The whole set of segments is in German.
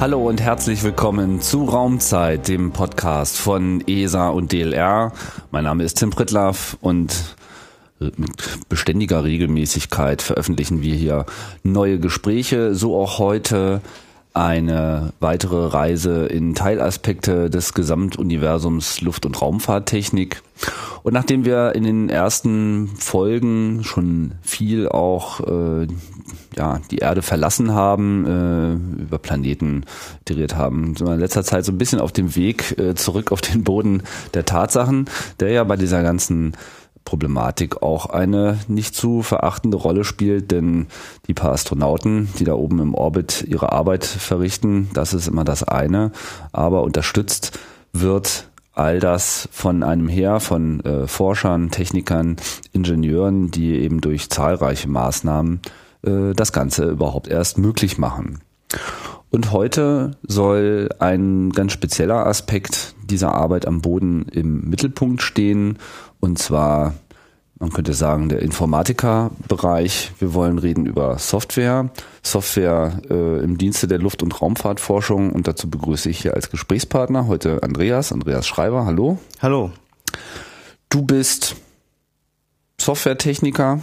Hallo und herzlich willkommen zu Raumzeit, dem Podcast von ESA und DLR. Mein Name ist Tim Pritlaff und mit beständiger Regelmäßigkeit veröffentlichen wir hier neue Gespräche, so auch heute eine weitere Reise in Teilaspekte des Gesamtuniversums Luft- und Raumfahrttechnik. Und nachdem wir in den ersten Folgen schon viel auch äh, ja, die Erde verlassen haben, äh, über Planeten iteriert haben, sind wir in letzter Zeit so ein bisschen auf dem Weg äh, zurück auf den Boden der Tatsachen, der ja bei dieser ganzen Problematik auch eine nicht zu verachtende Rolle spielt, denn die paar Astronauten, die da oben im Orbit ihre Arbeit verrichten, das ist immer das eine, aber unterstützt wird all das von einem Heer von äh, Forschern, Technikern, Ingenieuren, die eben durch zahlreiche Maßnahmen äh, das Ganze überhaupt erst möglich machen. Und heute soll ein ganz spezieller Aspekt dieser Arbeit am Boden im Mittelpunkt stehen und zwar, man könnte sagen, der Informatikerbereich. Wir wollen reden über Software. Software äh, im Dienste der Luft- und Raumfahrtforschung. Und dazu begrüße ich hier als Gesprächspartner heute Andreas, Andreas Schreiber. Hallo. Hallo. Du bist Softwaretechniker.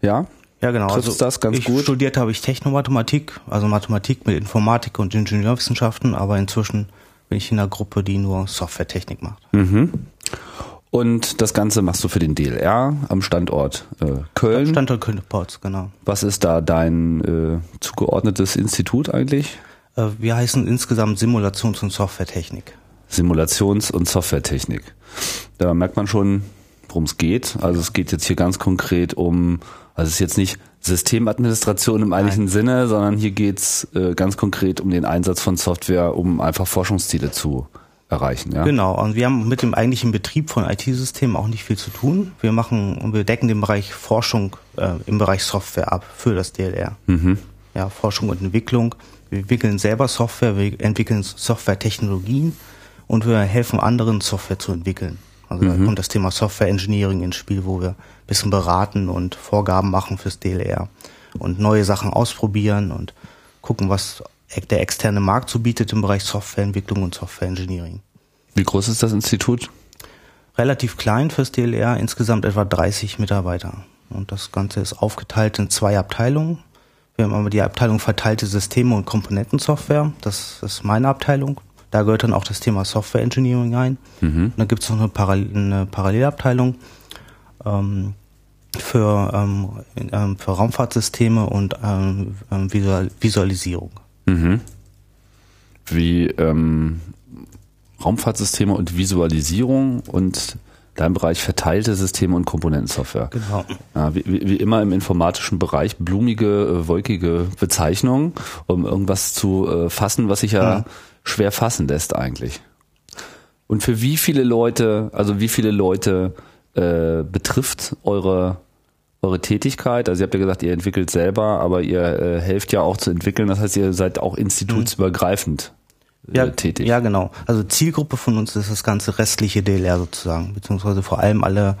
Ja? Ja, genau. Triffst also das ganz ich gut? studiert habe ich Technomathematik, also Mathematik mit Informatik und Ingenieurwissenschaften, aber inzwischen bin ich in einer Gruppe, die nur Softwaretechnik macht. Mhm. Und das Ganze machst du für den DLR am Standort äh, Köln. Standort Köln-Ports, genau. Was ist da dein äh, zugeordnetes Institut eigentlich? Äh, wir heißen insgesamt Simulations- und Softwaretechnik. Simulations- und Softwaretechnik. Da merkt man schon, worum es geht. Also es geht jetzt hier ganz konkret um, also es ist jetzt nicht Systemadministration im eigentlichen Sinne, sondern hier geht's äh, ganz konkret um den Einsatz von Software, um einfach Forschungsziele zu erreichen. Ja? Genau, und wir haben mit dem eigentlichen Betrieb von IT-Systemen auch nicht viel zu tun. Wir machen und wir decken den Bereich Forschung äh, im Bereich Software ab für das DLR. Mhm. Ja, Forschung und Entwicklung. Wir entwickeln selber Software, wir entwickeln Softwaretechnologien und wir helfen anderen Software zu entwickeln. Also da kommt das Thema Software Engineering ins Spiel, wo wir ein bisschen beraten und Vorgaben machen fürs DLR und neue Sachen ausprobieren und gucken, was der externe Markt so bietet im Bereich Softwareentwicklung und Software Engineering. Wie groß ist das Institut? Relativ klein fürs DLR, insgesamt etwa 30 Mitarbeiter. Und das Ganze ist aufgeteilt in zwei Abteilungen. Wir haben aber die Abteilung verteilte Systeme und Komponentensoftware. Das ist meine Abteilung. Da gehört dann auch das Thema Software Engineering ein. Mhm. Und dann gibt es noch eine, Parallel eine Parallelabteilung ähm, für, ähm, ähm, für Raumfahrtsysteme und ähm, Visual Visualisierung. Mhm. Wie ähm, Raumfahrtsysteme und Visualisierung und dein Bereich verteilte Systeme und Komponentensoftware. Genau. Ja, wie, wie immer im informatischen Bereich blumige, äh, wolkige Bezeichnungen, um irgendwas zu äh, fassen, was sich ja, Mhm. schwer fassen lässt eigentlich. Und für wie viele Leute, also wie viele Leute äh, betrifft eure eure Tätigkeit? Also ihr habt ja gesagt, ihr entwickelt selber, aber ihr äh, helft ja auch zu entwickeln. Das heißt, ihr seid auch institutsübergreifend äh, ja, tätig. Ja, genau. Also Zielgruppe von uns ist das ganze restliche DLR sozusagen, beziehungsweise vor allem alle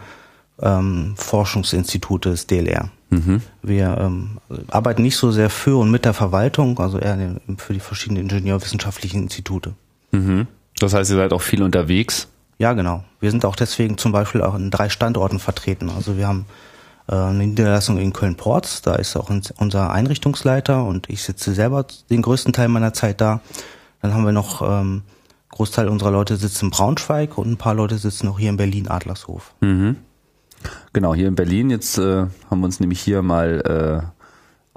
ähm, Forschungsinstitute des DLR. Mhm. Wir ähm, arbeiten nicht so sehr für und mit der Verwaltung, also eher für die verschiedenen ingenieurwissenschaftlichen Institute. Mhm. Das heißt, ihr seid auch viel unterwegs. Ja, genau. Wir sind auch deswegen zum Beispiel auch in drei Standorten vertreten. Also wir haben eine Niederlassung in Köln-Ports, da ist auch unser Einrichtungsleiter und ich sitze selber den größten Teil meiner Zeit da. Dann haben wir noch, ähm, Großteil unserer Leute sitzt in Braunschweig und ein paar Leute sitzen noch hier in Berlin, Adlershof. Mhm. Genau, hier in Berlin. Jetzt äh, haben wir uns nämlich hier mal äh,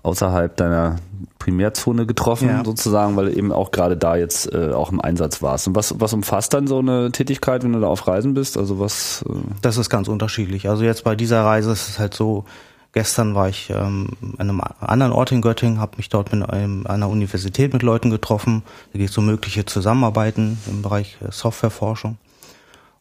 außerhalb deiner Primärzone getroffen, Ja. sozusagen, weil du eben auch gerade da jetzt äh, auch im Einsatz warst. Und was, was umfasst dann so eine Tätigkeit, wenn du da auf Reisen bist? Also was? Äh, Das ist ganz unterschiedlich. Also jetzt bei dieser Reise ist es halt so, gestern war ich ähm, an einem anderen Ort in Göttingen, habe mich dort mit einem, einer Universität mit Leuten getroffen. Da geht es um mögliche Zusammenarbeiten im Bereich äh, Softwareforschung.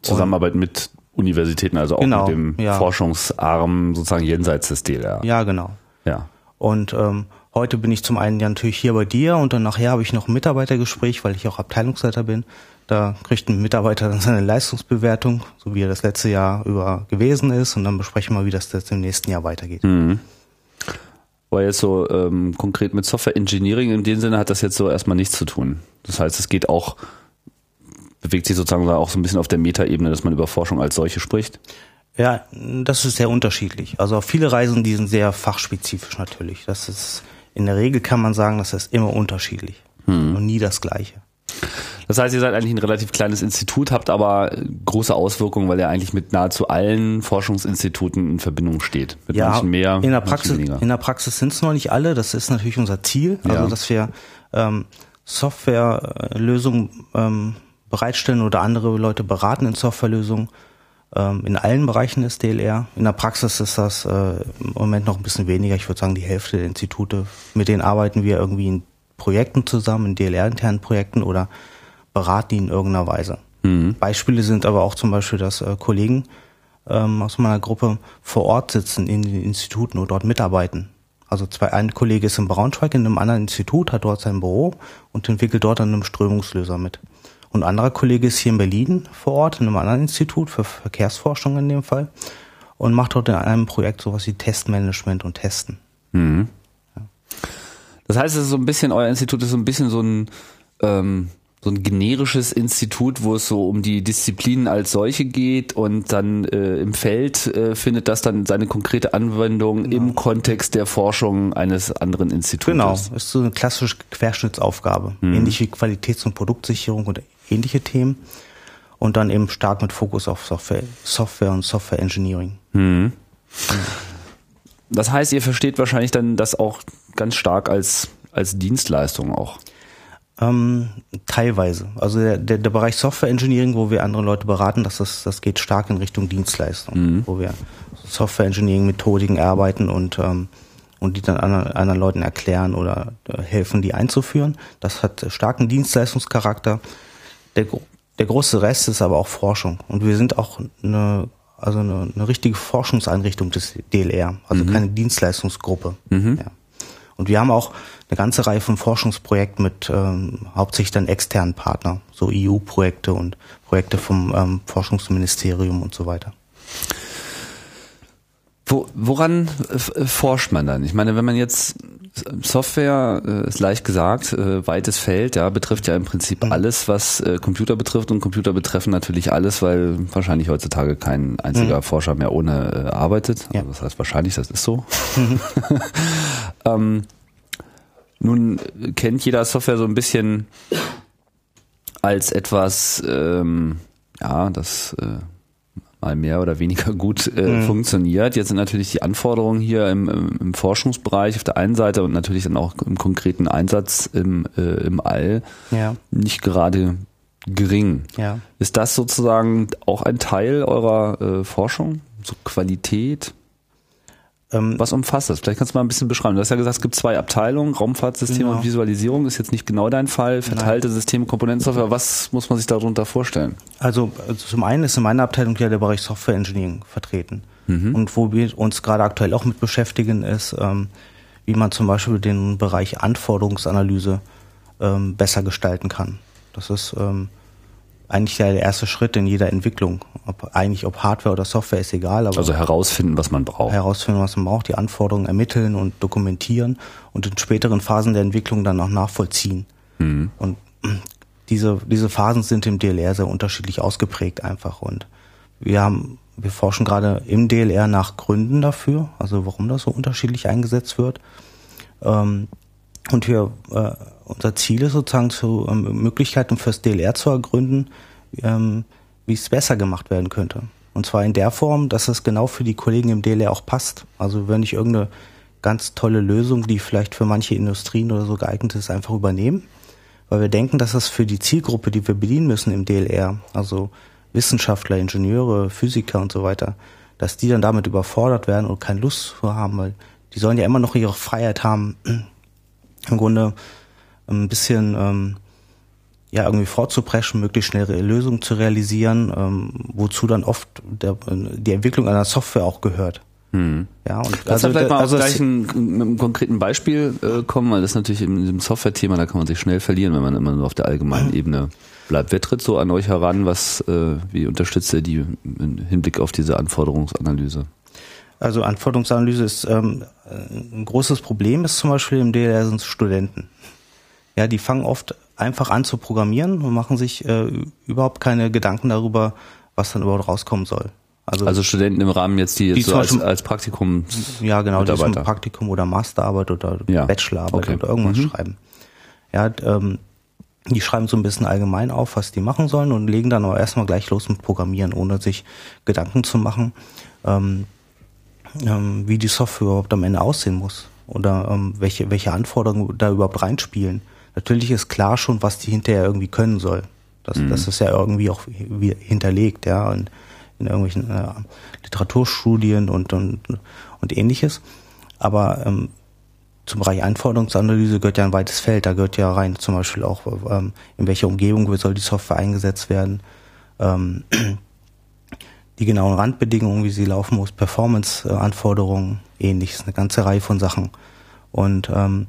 Zusammenarbeit mit Universitäten, also auch Genau, mit dem ja. Forschungsarm sozusagen jenseits des DLR. Ja, genau. ja. Und ähm, heute bin ich zum einen ja natürlich hier bei dir und dann nachher habe ich noch ein Mitarbeitergespräch, weil ich auch Abteilungsleiter bin. Da kriegt ein Mitarbeiter dann seine Leistungsbewertung, so wie er das letzte Jahr über gewesen ist und dann besprechen wir, wie das jetzt im nächsten Jahr weitergeht. Mhm. Aber jetzt so ähm, konkret mit Software Engineering in dem Sinne hat das jetzt so erstmal nichts zu tun. Das heißt, es geht auch, bewegt sich sozusagen auch so ein bisschen auf der Metaebene, dass man über Forschung als solche spricht. Ja, das ist sehr unterschiedlich. Also viele Reisen, die sind sehr fachspezifisch natürlich. Das ist in der Regel kann man sagen, das ist immer unterschiedlich hm. und nie das Gleiche. Das heißt, ihr seid eigentlich ein relativ kleines Institut, habt aber große Auswirkungen, weil ihr eigentlich mit nahezu allen Forschungsinstituten in Verbindung steht. Mit ja, manchen mehr, in der Praxis, in der Praxis sind es noch nicht alle. Das ist natürlich unser Ziel, also ja. dass wir ähm, Softwarelösungen ähm, bereitstellen oder andere Leute beraten in Softwarelösungen in allen Bereichen des DLR. In der Praxis ist das äh, im Moment noch ein bisschen weniger. Ich würde sagen, die Hälfte der Institute, mit denen arbeiten wir irgendwie in Projekten zusammen, in DLR-internen Projekten oder beraten die in irgendeiner Weise. Mhm. Beispiele sind aber auch zum Beispiel, dass äh, Kollegen ähm, aus meiner Gruppe vor Ort sitzen in den Instituten und dort mitarbeiten. Also zwei, ein Kollege ist in Braunschweig in einem anderen Institut, hat dort sein Büro und entwickelt dort an einem Strömungslöser mit. Und ein anderer Kollege ist hier in Berlin vor Ort, in einem anderen Institut für Verkehrsforschung in dem Fall und macht dort in einem Projekt sowas wie Testmanagement und Testen. Mhm. Ja. Das heißt, es ist so ein bisschen, euer Institut ist so ein bisschen so ein ähm, so ein generisches Institut, wo es so um die Disziplinen als solche geht und dann äh, im Feld äh, findet das dann seine konkrete Anwendung genau. im Kontext der Forschung eines anderen Instituts. Genau, ist so eine klassische Querschnittsaufgabe, mhm. ähnlich wie Qualitäts- und Produktsicherung und ähnliche Themen und dann eben stark mit Fokus auf Software, Software und Software Engineering. Mhm. Das heißt, ihr versteht wahrscheinlich dann das auch ganz stark als als Dienstleistung auch. Ähm, teilweise. Also der, der, der Bereich Software Engineering, wo wir andere Leute beraten, das, ist, das geht stark in Richtung Dienstleistung, mhm. wo wir Software Engineering Methodiken erarbeiten und, ähm, und die dann anderen, anderen Leuten erklären oder äh, helfen, die einzuführen. Das hat starken Dienstleistungscharakter. Der, der große Rest ist aber auch Forschung. Und wir sind auch eine, also eine, eine richtige Forschungseinrichtung des DLR, also mhm. keine Dienstleistungsgruppe. Mhm. Ja. Und wir haben auch eine ganze Reihe von Forschungsprojekten mit ähm, hauptsächlich dann externen Partnern, so EU-Projekte und Projekte vom ähm, Forschungsministerium und so weiter. Wo, woran äh, forscht man dann? Ich meine, wenn man jetzt Software äh, ist leicht gesagt, äh, weites Feld, ja, betrifft ja im Prinzip mhm. alles, was äh, Computer betrifft und Computer betreffen natürlich alles, weil wahrscheinlich heutzutage kein einziger mhm. Forscher mehr ohne äh, arbeitet. Also das heißt wahrscheinlich, das ist so. Mhm. ähm, nun kennt jeder Software so ein bisschen als etwas, ähm, ja, das äh, mal mehr oder weniger gut äh, mhm. funktioniert. Jetzt sind natürlich die Anforderungen hier im, im, Forschungsbereich auf der einen Seite und natürlich dann auch im konkreten Einsatz im, äh, im All ja. nicht gerade gering. Ja. Ist das sozusagen auch ein Teil eurer äh, Forschung? So Qualität? Ähm, Was umfasst das? Vielleicht kannst du mal ein bisschen beschreiben. Du hast ja gesagt, es gibt zwei Abteilungen, Raumfahrtsysteme genau. und Visualisierung ist jetzt nicht genau dein Fall, verteilte Nein. Systeme, Komponentensoftware. Was muss man sich darunter vorstellen? Also, also zum einen ist in meiner Abteilung ja der Bereich Software Engineering vertreten. Mhm. Und wo wir uns gerade aktuell auch mit beschäftigen, ist, ähm, wie man zum Beispiel den Bereich Anforderungsanalyse ähm, besser gestalten kann. Das ist ähm, eigentlich der erste Schritt in jeder Entwicklung. Ob, eigentlich ob Hardware oder Software ist egal. Aber also herausfinden, was man braucht. Herausfinden, was man braucht, die Anforderungen ermitteln und dokumentieren und in späteren Phasen der Entwicklung dann auch nachvollziehen. Mhm. Und diese, diese Phasen sind im DLR sehr unterschiedlich ausgeprägt einfach. Und wir haben, wir forschen gerade im DLR nach Gründen dafür, also warum das so unterschiedlich eingesetzt wird. Ähm, und wir äh, unser Ziel ist sozusagen zu ähm, Möglichkeiten fürs DLR zu ergründen, ähm, wie es besser gemacht werden könnte. Und zwar in der Form, dass es genau für die Kollegen im DLR auch passt. Also wenn ich irgendeine ganz tolle Lösung, die vielleicht für manche Industrien oder so geeignet ist, einfach übernehmen. Weil wir denken, dass das für die Zielgruppe, die wir bedienen müssen im DLR, also Wissenschaftler, Ingenieure, Physiker und so weiter, dass die dann damit überfordert werden und keine Lust haben, weil die sollen ja immer noch ihre Freiheit haben, im Grunde ein bisschen ähm, ja irgendwie vorzupreschen, möglichst schnelle Lösungen zu realisieren, ähm, wozu dann oft der, die Entwicklung einer Software auch gehört. Hm. Ja, und Kannst also, vielleicht mal also gleich ein, mit einem konkreten Beispiel äh, kommen, weil das ist natürlich in diesem Software-Thema, da kann man sich schnell verlieren, wenn man immer nur auf der allgemeinen mhm. Ebene bleibt. Wer tritt so an euch heran? Was, äh, wie unterstützt ihr die im Hinblick auf diese Anforderungsanalyse? Also Anforderungsanalyse ist ähm, ein großes Problem ist zum Beispiel im DLR sind Studenten. Ja, die fangen oft einfach an zu programmieren und machen sich äh, überhaupt keine Gedanken darüber, was dann überhaupt rauskommen soll. Also, also Studenten im Rahmen jetzt, die, die jetzt so als, als Praktikum Ja, genau, die zum Praktikum oder Masterarbeit oder ja. Bachelorarbeit okay. oder irgendwas mhm. schreiben. Ja, ähm, die schreiben so ein bisschen allgemein auf, was die machen sollen und legen dann aber erstmal gleich los mit Programmieren, ohne sich Gedanken zu machen, ähm, ähm, wie die Software überhaupt am Ende aussehen muss oder ähm, welche, welche Anforderungen da überhaupt reinspielen. Natürlich ist klar schon, was die hinterher irgendwie können soll. Das, mhm. das ist ja irgendwie auch hinterlegt, ja, in, in irgendwelchen äh, Literaturstudien und, und, und ähnliches. Aber ähm, zum Bereich Anforderungsanalyse gehört ja ein weites Feld. Da gehört ja rein zum Beispiel auch, ähm, in welcher Umgebung soll die Software eingesetzt werden, ähm, die genauen Randbedingungen, wie sie laufen muss, Performance-Anforderungen, ähnliches, eine ganze Reihe von Sachen. Und ähm,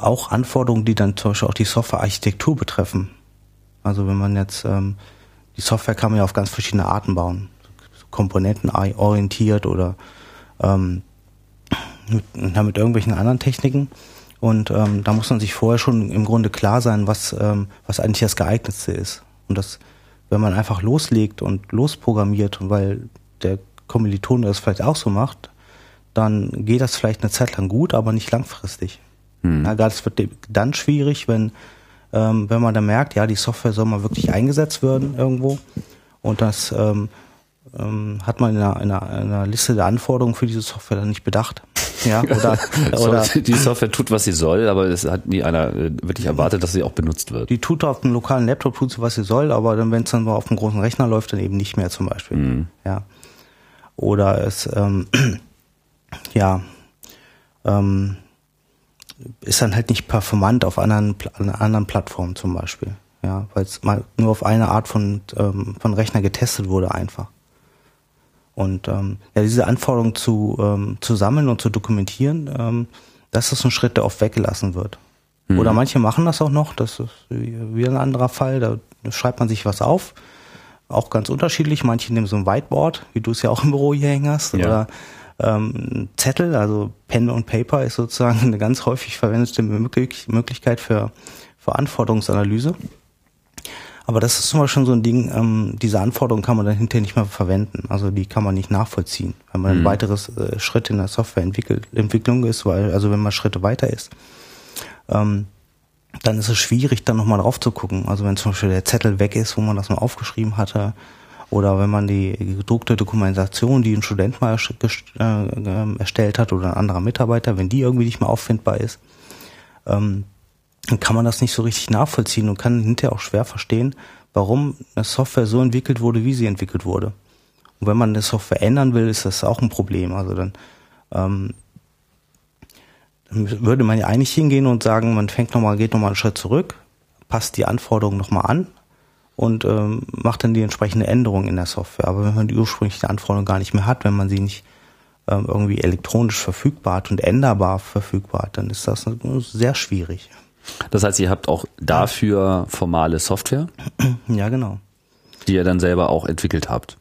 auch Anforderungen, die dann zum Beispiel auch die Softwarearchitektur betreffen. Also wenn man jetzt, ähm, die Software kann man ja auf ganz verschiedene Arten bauen. Komponenten orientiert oder ähm, mit, mit irgendwelchen anderen Techniken. Und ähm, da muss man sich vorher schon im Grunde klar sein, was, ähm, was eigentlich das geeignetste ist. Und das, wenn man einfach loslegt und losprogrammiert, weil der Kommilitone das vielleicht auch so macht, dann geht das vielleicht eine Zeit lang gut, aber nicht langfristig. Hm. Ja, das wird dann schwierig, wenn, ähm, wenn man dann merkt, ja, die Software soll mal wirklich eingesetzt werden irgendwo und das ähm, ähm, hat man in einer, in, einer, in einer Liste der Anforderungen für diese Software dann nicht bedacht. Ja, oder, oder die Software tut, was sie soll, aber es hat nie einer äh, wirklich erwartet, dass sie auch benutzt wird. Die tut auf dem lokalen Laptop tut sie, was sie soll, aber dann, wenn es dann mal auf dem großen Rechner läuft, dann eben nicht mehr zum Beispiel. Mhm. Ja. Oder es, ähm, ja, ähm, ist dann halt nicht performant auf anderen, anderen Plattformen zum Beispiel. Ja, weil es mal nur auf eine Art von, ähm, von Rechner getestet wurde einfach. Und ähm, ja, diese Anforderungen zu, ähm, zu sammeln und zu dokumentieren, ähm, das ist ein Schritt, der oft weggelassen wird. Mhm. Oder manche machen das auch noch, das ist wieder ein anderer Fall, da schreibt man sich was auf, auch ganz unterschiedlich. Manche nehmen so ein Whiteboard, wie du es ja auch im Büro hier hängen hast, ja. oder ähm, Zettel, also Pen und Paper ist sozusagen eine ganz häufig verwendete Möglichkeit für, für Anforderungsanalyse. Aber das ist zum Beispiel schon so ein Ding, ähm, diese Anforderungen kann man dann hinterher nicht mehr verwenden. Also die kann man nicht nachvollziehen, wenn man mhm. ein weiteres äh, Schritt in der Softwareentwicklung ist, weil, also wenn man Schritte weiter ist. Ähm, dann ist es schwierig, dann nochmal drauf zu gucken. Also wenn zum Beispiel der Zettel weg ist, wo man das mal aufgeschrieben hatte, oder wenn man die gedruckte Dokumentation, die ein Student mal äh, erstellt hat oder ein anderer Mitarbeiter, wenn die irgendwie nicht mehr auffindbar ist, ähm, dann kann man das nicht so richtig nachvollziehen und kann hinterher auch schwer verstehen, warum eine Software so entwickelt wurde, wie sie entwickelt wurde. Und wenn man eine Software ändern will, ist das auch ein Problem. Also dann, ähm, dann würde man ja eigentlich hingehen und sagen, man fängt nochmal, geht nochmal einen Schritt zurück, passt die Anforderungen nochmal an, und ähm, macht dann die entsprechende Änderung in der Software. Aber wenn man die ursprüngliche Anforderung gar nicht mehr hat, wenn man sie nicht ähm, irgendwie elektronisch verfügbar hat und änderbar verfügbar hat, dann ist das sehr schwierig. Das heißt, ihr habt auch dafür formale Software? Ja, genau. Die ihr dann selber auch entwickelt habt?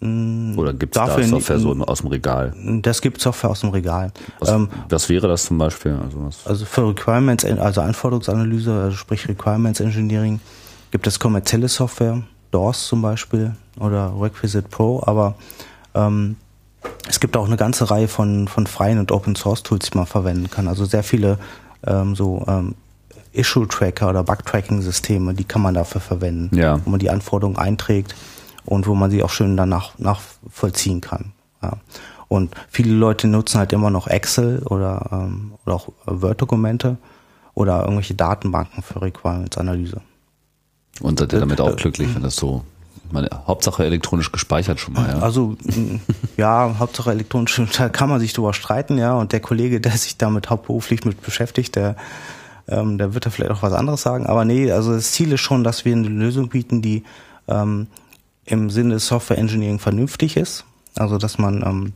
Mm, Oder gibt es da Software so aus dem Regal? Das gibt Software aus dem Regal. Was, ähm, was wäre das zum Beispiel? Also, also für Requirements, also Anforderungsanalyse, also sprich Requirements Engineering, gibt es kommerzielle Software, DOS zum Beispiel oder Requisite Pro, aber ähm, es gibt auch eine ganze Reihe von, von freien und Open Source Tools, die man verwenden kann. Also sehr viele ähm, so ähm, Issue Tracker oder Bug Tracking Systeme, die kann man dafür verwenden, ja. wo man die Anforderungen einträgt und wo man sie auch schön danach nachvollziehen kann. Ja. Und viele Leute nutzen halt immer noch Excel oder, ähm, oder auch Word-Dokumente oder irgendwelche Datenbanken für Requirements-Analyse. Und seid ihr damit auch glücklich, wenn das so meine, Hauptsache elektronisch gespeichert schon mal, ja. Also ja, Hauptsache elektronisch, da kann man sich drüber streiten, ja. Und der Kollege, der sich damit hauptberuflich mit beschäftigt, der, ähm, der wird da vielleicht auch was anderes sagen. Aber nee, also das Ziel ist schon, dass wir eine Lösung bieten, die ähm, im Sinne Software Engineering vernünftig ist. Also dass man ähm,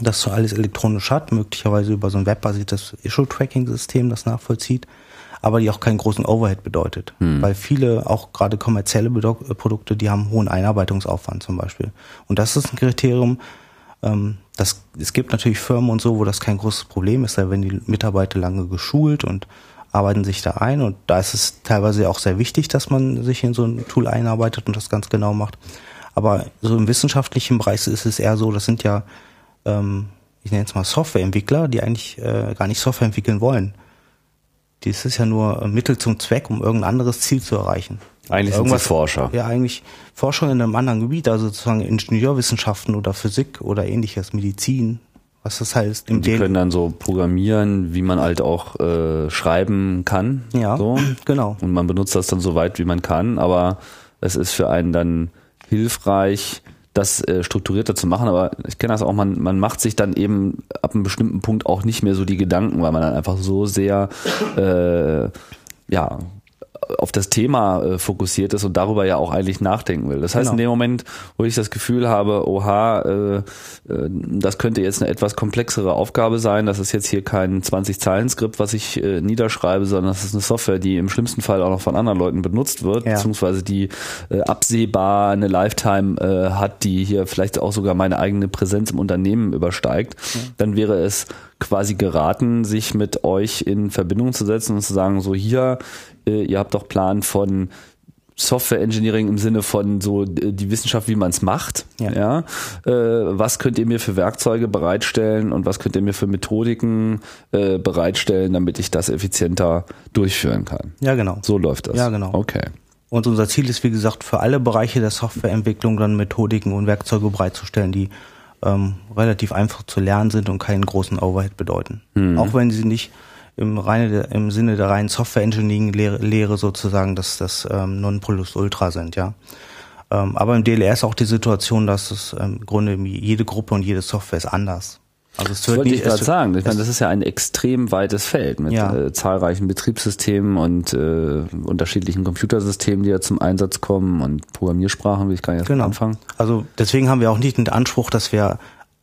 das so alles elektronisch hat, möglicherweise über so ein webbasiertes Issue-Tracking-System das nachvollzieht aber die auch keinen großen Overhead bedeutet. Hm. Weil viele, auch gerade kommerzielle Produkte, die haben hohen Einarbeitungsaufwand zum Beispiel. Und das ist ein Kriterium, Ähm, das, es gibt natürlich Firmen und so, wo das kein großes Problem ist, da werden die Mitarbeiter lange geschult und arbeiten sich da ein und da ist es teilweise auch sehr wichtig, dass man sich in so ein Tool einarbeitet und das ganz genau macht. Aber so im wissenschaftlichen Bereich ist es eher so, das sind ja, ähm, ich nenne es mal Softwareentwickler, die eigentlich äh, gar nicht Software entwickeln wollen. Dies ist ja nur Mittel zum Zweck, um irgendein anderes Ziel zu erreichen. Eigentlich sind sie Forscher. Ja, eigentlich Forscher in einem anderen Gebiet, also sozusagen Ingenieurwissenschaften oder Physik oder ähnliches, Medizin, was das heißt. Im die können dann so programmieren, wie man halt auch äh, schreiben kann. Ja, so. genau. Und man benutzt das dann so weit, wie man kann, aber es ist für einen dann hilfreich, das äh, strukturierter zu machen, aber ich kenne das auch, man, man macht sich dann eben ab einem bestimmten Punkt auch nicht mehr so die Gedanken, weil man dann einfach so sehr äh, ja auf das Thema äh, fokussiert ist und darüber ja auch eigentlich nachdenken will. Das heißt, genau. in dem Moment, wo ich das Gefühl habe, oha, äh, äh, das könnte jetzt eine etwas komplexere Aufgabe sein, das ist jetzt hier kein 20-Zeilen-Skript, was ich äh, niederschreibe, sondern das ist eine Software, die im schlimmsten Fall auch noch von anderen Leuten benutzt wird, ja. beziehungsweise die äh, absehbar eine Lifetime äh, hat, die hier vielleicht auch sogar meine eigene Präsenz im Unternehmen übersteigt, ja. dann wäre es quasi geraten, sich mit euch in Verbindung zu setzen und zu sagen, so hier, äh, ihr habt doch Plan von Software Engineering im Sinne von so äh, die Wissenschaft, wie man es macht. Ja. ja? Äh, was könnt ihr mir für Werkzeuge bereitstellen und was könnt ihr mir für Methodiken äh, bereitstellen, damit ich das effizienter durchführen kann? Ja, genau. So läuft das. Ja, genau. Okay. Und unser Ziel ist, wie gesagt, für alle Bereiche der Softwareentwicklung dann Methodiken und Werkzeuge bereitzustellen, die ähm, relativ einfach zu lernen sind und keinen großen Overhead bedeuten. Mhm. Auch wenn sie nicht im, reine, im Sinne der reinen Software-Engineering-Lehre sozusagen das, das ähm, Nonplusultra sind, ja. Ähm, aber im DLR ist auch die Situation, dass es ähm, im Grunde jede Gruppe und jede Software ist anders. Also es das wollte ich gerade sagen. Ich meine, das ist ja ein extrem weites Feld mit ja. äh, zahlreichen Betriebssystemen und äh, unterschiedlichen Computersystemen, die ja zum Einsatz kommen und Programmiersprachen, wie ich gar nicht genau. anfangen. Also deswegen haben wir auch nicht den Anspruch, dass wir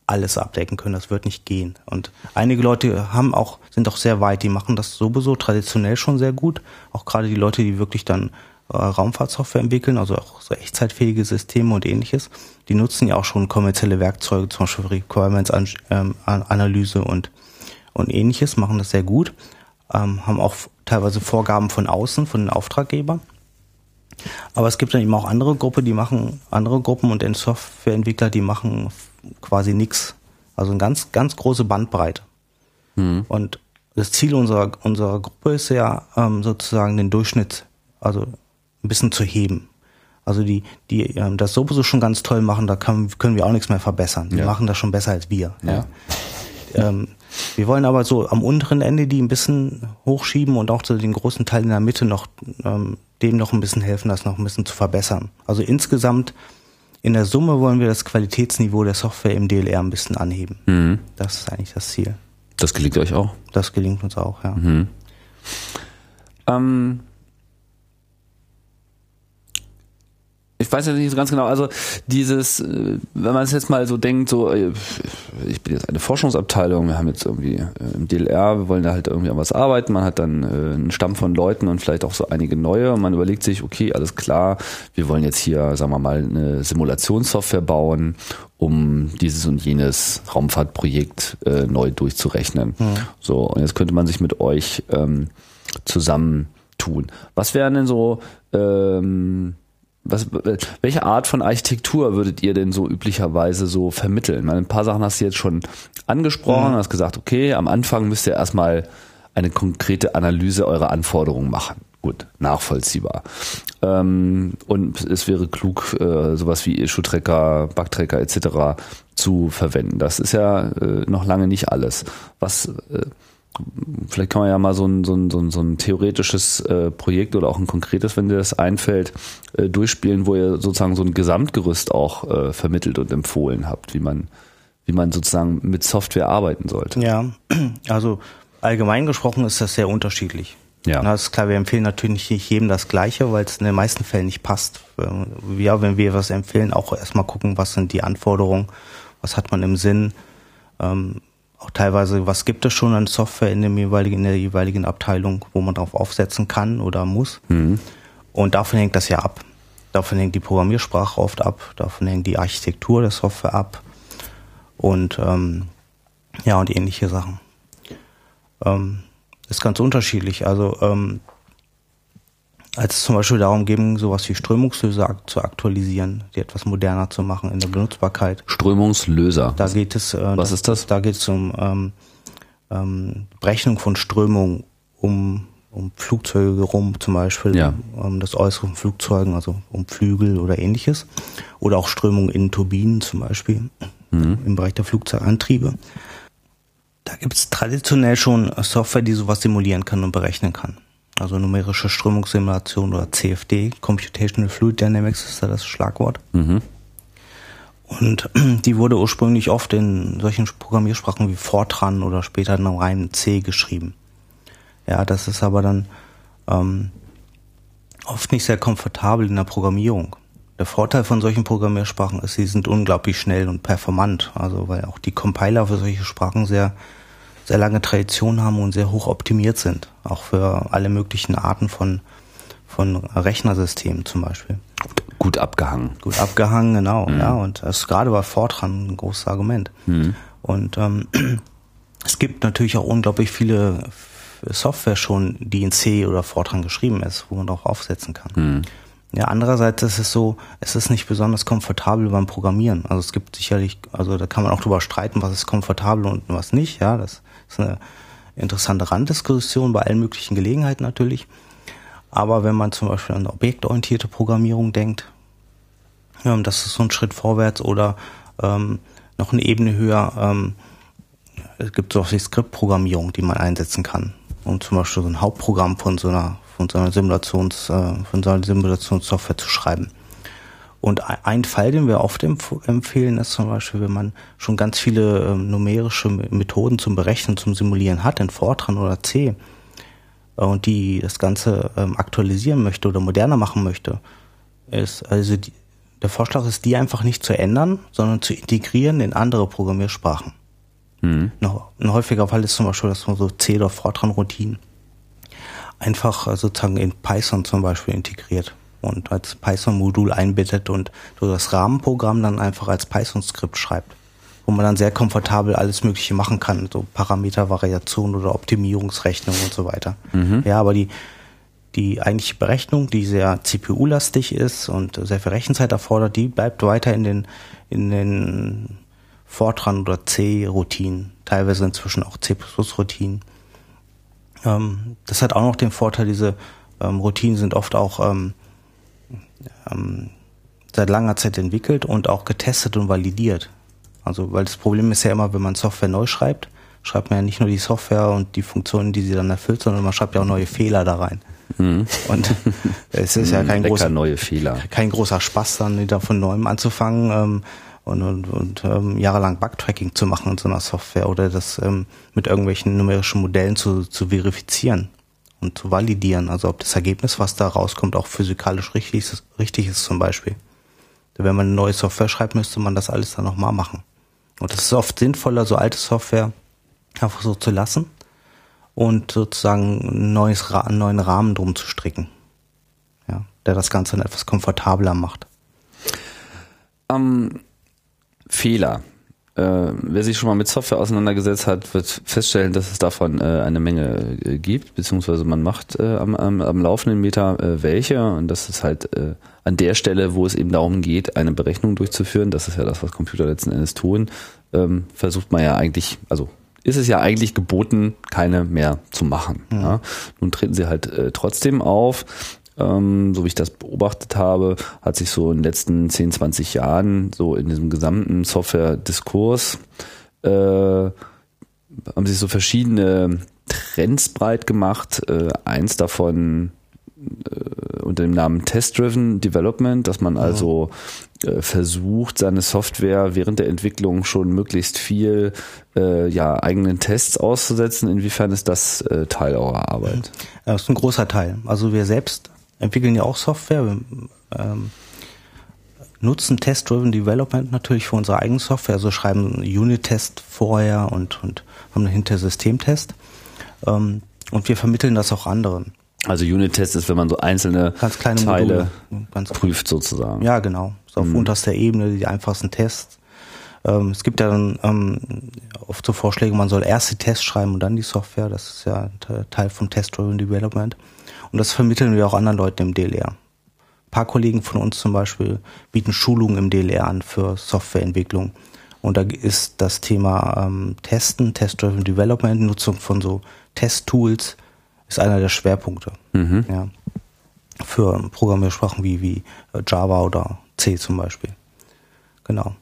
alles abdecken können. Das wird nicht gehen. Und einige Leute haben auch, sind auch sehr weit, die machen das sowieso traditionell schon sehr gut. Auch gerade die Leute, die wirklich dann äh, Raumfahrtsoftware entwickeln, also auch so echtzeitfähige Systeme und ähnliches, die nutzen ja auch schon kommerzielle Werkzeuge, zum Beispiel Requirements ähm, und, und ähnliches, machen das sehr gut, ähm, haben auch teilweise Vorgaben von außen, von den Auftraggebern. Aber es gibt dann eben auch andere Gruppen, die machen, andere Gruppen und den Softwareentwickler, die machen quasi nichts. Also eine ganz, ganz große Bandbreite. Mhm. Und das Ziel unserer, unserer Gruppe ist ja ähm, sozusagen den Durchschnitt, also ein bisschen zu heben. Also die, die ähm, das sowieso schon ganz toll machen, da kann, können wir auch nichts mehr verbessern. Die ja. machen das schon besser als wir. Ja. ja. Ähm, wir wollen aber so am unteren Ende die ein bisschen hochschieben und auch so den großen Teil in der Mitte noch ähm, dem noch ein bisschen helfen, das noch ein bisschen zu verbessern. Also insgesamt in der Summe wollen wir das Qualitätsniveau der Software im DLR ein bisschen anheben. Mhm. Das ist eigentlich das Ziel. Das gelingt euch auch? Das gelingt uns auch, ja. Mhm. Ähm, ich weiß ja nicht so ganz genau, also dieses, äh, wenn man es jetzt mal so denkt, so, äh, ich bin jetzt eine Forschungsabteilung, wir haben jetzt irgendwie äh, im DLR, wir wollen da halt irgendwie an was arbeiten, man hat dann einen Stamm von Leuten und vielleicht auch so einige neue und man überlegt sich, okay, alles klar, wir wollen jetzt hier, sagen wir mal, eine Simulationssoftware bauen, um dieses und jenes Raumfahrtprojekt äh, neu durchzurechnen. Mhm. So, und jetzt könnte man sich mit euch ähm, zusammentun. Was wären denn so ähm, was, welche Art von Architektur würdet ihr denn so üblicherweise so vermitteln? Meine, ein paar Sachen hast du jetzt schon angesprochen, mhm. hast gesagt, okay, am Anfang müsst ihr erstmal eine konkrete Analyse eurer Anforderungen machen. Gut, nachvollziehbar. Ähm, und es wäre klug, äh, sowas wie Issue-Tracker, Bug-Tracker etc. zu verwenden. Das ist ja äh, noch lange nicht alles. Was äh, vielleicht kann man ja mal so ein, so ein, so ein, so ein theoretisches äh, Projekt oder auch ein konkretes, wenn dir das einfällt, äh, durchspielen, wo ihr sozusagen so ein Gesamtgerüst auch äh, vermittelt und empfohlen habt, wie man, wie man sozusagen mit Software arbeiten sollte. Ja, also allgemein gesprochen ist das sehr unterschiedlich. Ja. Na, ist klar, wir empfehlen natürlich nicht jedem das Gleiche, weil es in den meisten Fällen nicht passt. Ja, wenn wir was empfehlen, auch erstmal gucken, was sind die Anforderungen, was hat man im Sinn. Ähm, auch teilweise, was gibt es schon an Software in, dem jeweiligen, in der jeweiligen Abteilung, wo man drauf aufsetzen kann oder muss. Mhm. Und davon hängt das ja ab. Davon hängt die Programmiersprache oft ab, davon hängt die Architektur der Software ab. und ähm, ja und ähnliche Sachen. Ähm, ist ganz unterschiedlich. Also ähm, als es zum Beispiel darum ging, sowas wie Strömungslöser zu aktualisieren, die etwas moderner zu machen in der Benutzbarkeit. Strömungslöser. Da geht es. Äh, Was ist das? Da geht es um ähm, ähm, Berechnung von Strömung um um Flugzeuge rum, zum Beispiel ja. um das Äußere von Flugzeugen, also um Flügel oder ähnliches. Oder auch Strömung in Turbinen zum Beispiel mhm. im Bereich der Flugzeugantriebe. Da gibt es traditionell schon Software, die sowas simulieren kann und berechnen kann. Also numerische Strömungssimulation oder CFD, Computational Fluid Dynamics ist da das Schlagwort. Mhm. Und die wurde ursprünglich oft in solchen Programmiersprachen wie Fortran oder später in einem reinen C geschrieben. Ja, das ist aber dann ähm, oft nicht sehr komfortabel in der Programmierung. Der Vorteil von solchen Programmiersprachen ist, sie sind unglaublich schnell und performant. Also weil auch die Compiler für solche Sprachen sehr sehr lange Tradition haben und sehr hoch optimiert sind, auch für alle möglichen Arten von von Rechnersystemen zum Beispiel. Gut abgehangen. Gut abgehangen, genau. Mhm. Ja, und das ist gerade bei Fortran ein großes Argument. Mhm. Und ähm, es gibt natürlich auch unglaublich viele Software schon, die in C oder Fortran geschrieben ist, wo man darauf aufsetzen kann. Mhm. Ja, andererseits ist es so, es ist nicht besonders komfortabel beim Programmieren. Also es gibt sicherlich, also da kann man auch drüber streiten, was ist komfortabel und was nicht. Ja, das ist eine interessante Randdiskussion bei allen möglichen Gelegenheiten natürlich. Aber wenn man zum Beispiel an objektorientierte Programmierung denkt, ähm, das ist so ein Schritt vorwärts oder ähm, noch eine Ebene höher, ähm, es gibt so wie Skriptprogrammierung, die man einsetzen kann, um zum Beispiel so ein Hauptprogramm von so einer von so einer Simulations, äh, von so einer Simulationssoftware zu schreiben. Und ein Fall, den wir oft empfehlen, ist zum Beispiel, wenn man schon ganz viele ähm, numerische Methoden zum Berechnen, zum Simulieren hat, in Fortran oder C, äh, und die das Ganze ähm, aktualisieren möchte oder moderner machen möchte, ist also die, der Vorschlag ist, die einfach nicht zu ändern, sondern zu integrieren in andere Programmiersprachen. Mhm. Ein häufiger Fall ist zum Beispiel, dass man so C oder Fortran-Routinen einfach äh, sozusagen in Python zum Beispiel integriert und als Python-Modul einbettet und du das Rahmenprogramm dann einfach als Python-Skript schreibt, wo man dann sehr komfortabel alles Mögliche machen kann, so Parametervariation oder Optimierungsrechnung und so weiter. Mhm. Ja, aber die, die eigentliche Berechnung, die sehr CPU-lastig ist und sehr viel Rechenzeit erfordert, die bleibt weiter in den, in den Fortran oder C-Routinen, teilweise inzwischen auch C++-Routinen. Ähm, das hat auch noch den Vorteil, diese ähm, Routinen sind oft auch ähm, ähm, seit langer Zeit entwickelt und auch getestet und validiert. Also, weil das Problem ist ja immer, wenn man Software neu schreibt, schreibt man ja nicht nur die Software und die Funktionen, die sie dann erfüllt, sondern man schreibt ja auch neue Fehler da rein. Mhm. Und es ist ja kein großer, neue Fehler. kein großer Spaß, dann wieder von neuem anzufangen ähm, und, und, und ähm, jahrelang Bugtracking zu machen in so einer Software oder das ähm, mit irgendwelchen numerischen Modellen zu, zu verifizieren und zu validieren. Also ob das Ergebnis, was da rauskommt, auch physikalisch richtig ist, richtig ist zum Beispiel. Wenn man eine neue Software schreibt, müsste man das alles dann nochmal machen. Und es ist oft sinnvoller, so alte Software einfach so zu lassen und sozusagen ein neues, einen neuen Rahmen drum zu stricken. Ja, der das Ganze dann etwas komfortabler macht. Um, Fehler äh, wer sich schon mal mit Software auseinandergesetzt hat, wird feststellen, dass es davon äh, eine Menge äh, gibt, beziehungsweise man macht äh, am, am, am laufenden Meter äh, welche und das ist halt äh, an der Stelle, wo es eben darum geht, eine Berechnung durchzuführen, das ist ja das, was Computer letzten Endes tun, ähm, versucht man ja eigentlich, also ist es ja eigentlich geboten, keine mehr zu machen. Mhm. Ja. Nun treten sie halt trotzdem auf ähm, so wie ich das beobachtet habe, hat sich so in den letzten 10, 20 Jahren so in diesem gesamten Software-Diskurs äh, haben sich so verschiedene Trends breit gemacht. Äh, eins davon äh, unter dem Namen Test-Driven Development, dass man also äh, versucht, seine Software während der Entwicklung schon möglichst viel äh, ja, eigenen Tests auszusetzen. Inwiefern ist das äh, Teil eurer Arbeit? Das ist ein großer Teil. Also wir selbst entwickeln ja auch Software. Wir, ähm, nutzen Test-Driven Development natürlich für unsere eigene Software, also schreiben Unit-Test vorher und, und haben dahinter Systemtest. Ähm, und wir vermitteln das auch anderen. Also Unit-Test ist, wenn man so einzelne Teile Module, prüft sozusagen. Ja, genau. So auf mhm. unterster Ebene die einfachsten Tests. Ähm, es gibt ja dann ähm, oft so Vorschläge, man soll erst die Tests schreiben und dann die Software. Das ist ja Teil vom Test-Driven Development. Und das vermitteln wir auch anderen Leuten im DLR. Ein paar Kollegen von uns zum Beispiel bieten Schulungen im DLR an für Softwareentwicklung. Und da ist das Thema ähm, Testen, Test-Driven Development, Nutzung von so Test-Tools, ist einer der Schwerpunkte. Mhm. Ja. Für Programmiersprachen wie, wie äh, Java oder C zum Beispiel. Genau.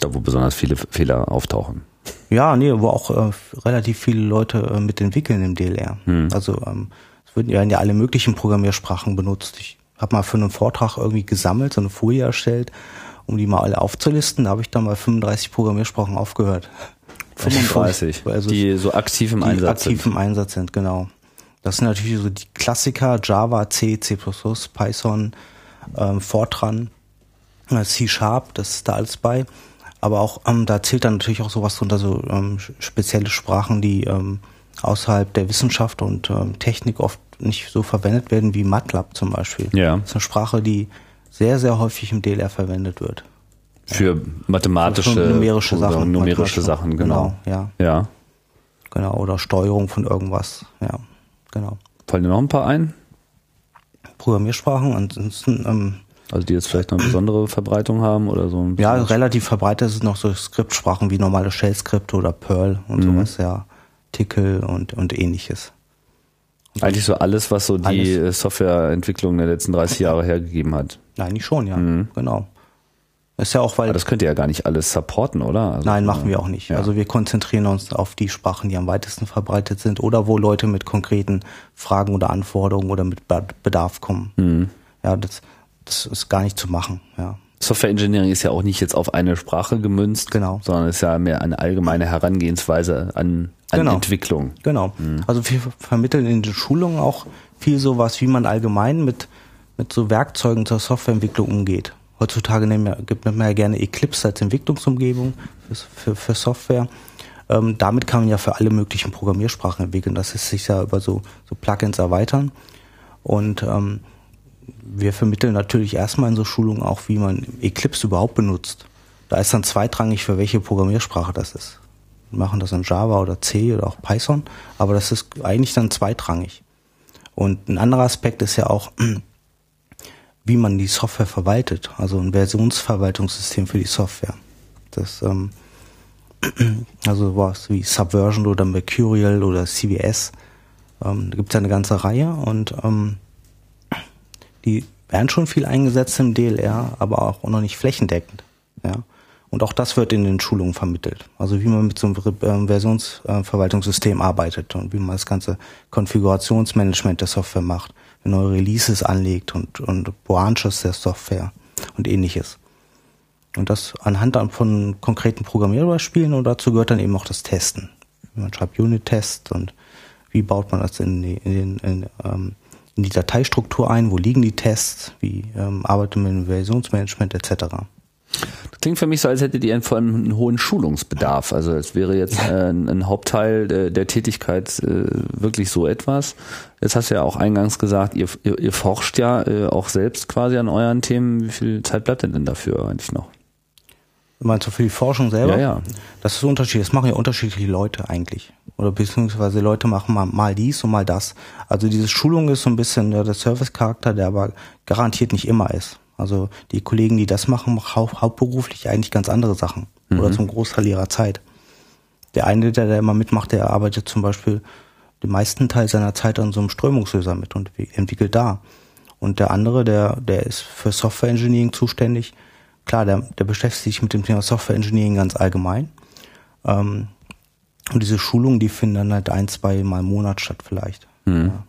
Da, wo besonders viele Fehler auftauchen. Ja, nee, wo auch äh, relativ viele Leute äh, mitentwickeln im DLR. Mhm. Also ähm, werden ja alle möglichen Programmiersprachen benutzt. Ich habe mal für einen Vortrag irgendwie gesammelt, so eine Folie erstellt, um die mal alle aufzulisten. Da habe ich dann mal 35 Programmiersprachen aufgehört. 35, also die so aktiv im Einsatz aktiv sind. im Einsatz sind, genau. Das sind natürlich so die Klassiker, Java, C, C++, Python, ähm, Fortran, äh, C Sharp, das ist da alles bei. Aber auch, ähm, da zählt dann natürlich auch sowas drunter, so ähm, spezielle Sprachen, die ähm, außerhalb der Wissenschaft und ähm, Technik oft nicht so verwendet werden wie MATLAB zum Beispiel. Ja. Das ist eine Sprache, die sehr, sehr häufig im DLR verwendet wird. Für mathematische, Für numerische Sachen. Numerische Sachen, genau. genau. Ja. ja. Genau, oder Steuerung von irgendwas. Ja, genau. Fallen dir noch ein paar ein? Programmiersprachen, ansonsten. Ähm, also die jetzt vielleicht noch eine besondere Verbreitung haben oder so? ja, relativ verbreitet sind noch so Skriptsprachen wie normale Shell-Skripte oder Perl und mhm. sowas, ja. Tickle und, und ähnliches. Eigentlich so alles, was so die alles. Softwareentwicklung der letzten 30 Jahre hergegeben hat. Eigentlich schon, ja. Mhm. Genau. Das ist ja auch, weil. Aber das könnt ihr ja gar nicht alles supporten, oder? Also, nein, machen wir auch nicht. Ja. Also wir konzentrieren uns auf die Sprachen, die am weitesten verbreitet sind oder wo Leute mit konkreten Fragen oder Anforderungen oder mit Bedarf kommen. Mhm. Ja, das, das ist gar nicht zu machen, ja. Software Engineering ist ja auch nicht jetzt auf eine Sprache gemünzt, genau. sondern ist ja mehr eine allgemeine Herangehensweise an, an genau. Entwicklung. Genau. Mhm. Also wir vermitteln in den Schulungen auch viel sowas, wie man allgemein mit, mit so Werkzeugen zur Softwareentwicklung umgeht. Heutzutage wir, gibt man ja gerne Eclipse als Entwicklungsumgebung für, für, für Software. Ähm, damit kann man ja für alle möglichen Programmiersprachen entwickeln. Das ist sich ja über so, so Plugins erweitern. Und ähm, wir vermitteln natürlich erstmal in so Schulungen auch, wie man Eclipse überhaupt benutzt. Da ist dann zweitrangig, für welche Programmiersprache das ist. Machen das in Java oder C oder auch Python, aber das ist eigentlich dann zweitrangig. Und ein anderer Aspekt ist ja auch, wie man die Software verwaltet, also ein Versionsverwaltungssystem für die Software. Das ähm, also was wie Subversion oder Mercurial oder CVS. Ähm, da gibt es ja eine ganze Reihe und ähm, die werden schon viel eingesetzt im DLR, aber auch noch nicht flächendeckend. Ja. Und auch das wird in den Schulungen vermittelt. Also wie man mit so einem ähm, Versionsverwaltungssystem arbeitet und wie man das ganze Konfigurationsmanagement der Software macht neue Releases anlegt und, und Branches der Software und ähnliches. Und das anhand von konkreten Programmierbeispielen und dazu gehört dann eben auch das Testen. Man schreibt Unit-Tests und wie baut man das in die, in, in, ähm, in die Dateistruktur ein, wo liegen die Tests, wie ähm, arbeitet man dem Versionsmanagement etc. Das klingt für mich so, als hättet ihr vor allem einen hohen Schulungsbedarf. Also es wäre jetzt äh, ein Hauptteil der, der Tätigkeit äh, wirklich so etwas. Jetzt hast du ja auch eingangs gesagt, ihr, ihr, ihr forscht ja äh, auch selbst quasi an euren Themen. Wie viel Zeit bleibt denn dafür eigentlich noch? Meinst du für die Forschung selber? Ja, ja. Das ist unterschiedlich. Das machen ja unterschiedliche Leute eigentlich. Oder beziehungsweise Leute machen mal, mal dies und mal das. Also diese Schulung ist so ein bisschen ja, der Service-Charakter, der aber garantiert nicht immer ist. Also die Kollegen, die das machen, machen hau hauptberuflich eigentlich ganz andere Sachen. Mhm. Oder zum Großteil ihrer Zeit. Der eine, der da immer mitmacht, der arbeitet zum Beispiel den meisten Teil seiner Zeit an so einem Strömungslöser mit und entwickelt da. Und der andere, der, der ist für Software Engineering zuständig. Klar, der, der beschäftigt sich mit dem Thema Software Engineering ganz allgemein. Ähm, und diese Schulungen, die finden dann halt ein, zwei Mal im Monat statt vielleicht. Mhm. Ja.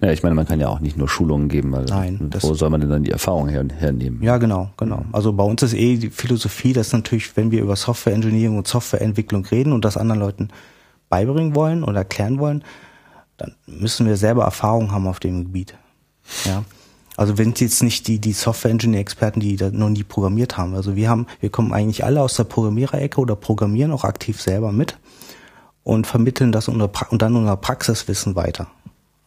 Ja, ich meine, man kann ja auch nicht nur Schulungen geben, weil Nein, wo soll man denn dann die Erfahrung her, hernehmen? Ja, genau, genau. Also bei uns ist eh die Philosophie, dass natürlich, wenn wir über Software Engineering und Softwareentwicklung reden und das anderen Leuten beibringen wollen oder erklären wollen, dann müssen wir selber Erfahrung haben auf dem Gebiet. Ja. Also wenn jetzt nicht die, die Software-Engineer-Experten, die da noch nie programmiert haben. Also wir haben, wir kommen eigentlich alle aus der Programmiererecke oder programmieren auch aktiv selber mit und vermitteln das unter, und dann unser Praxiswissen weiter.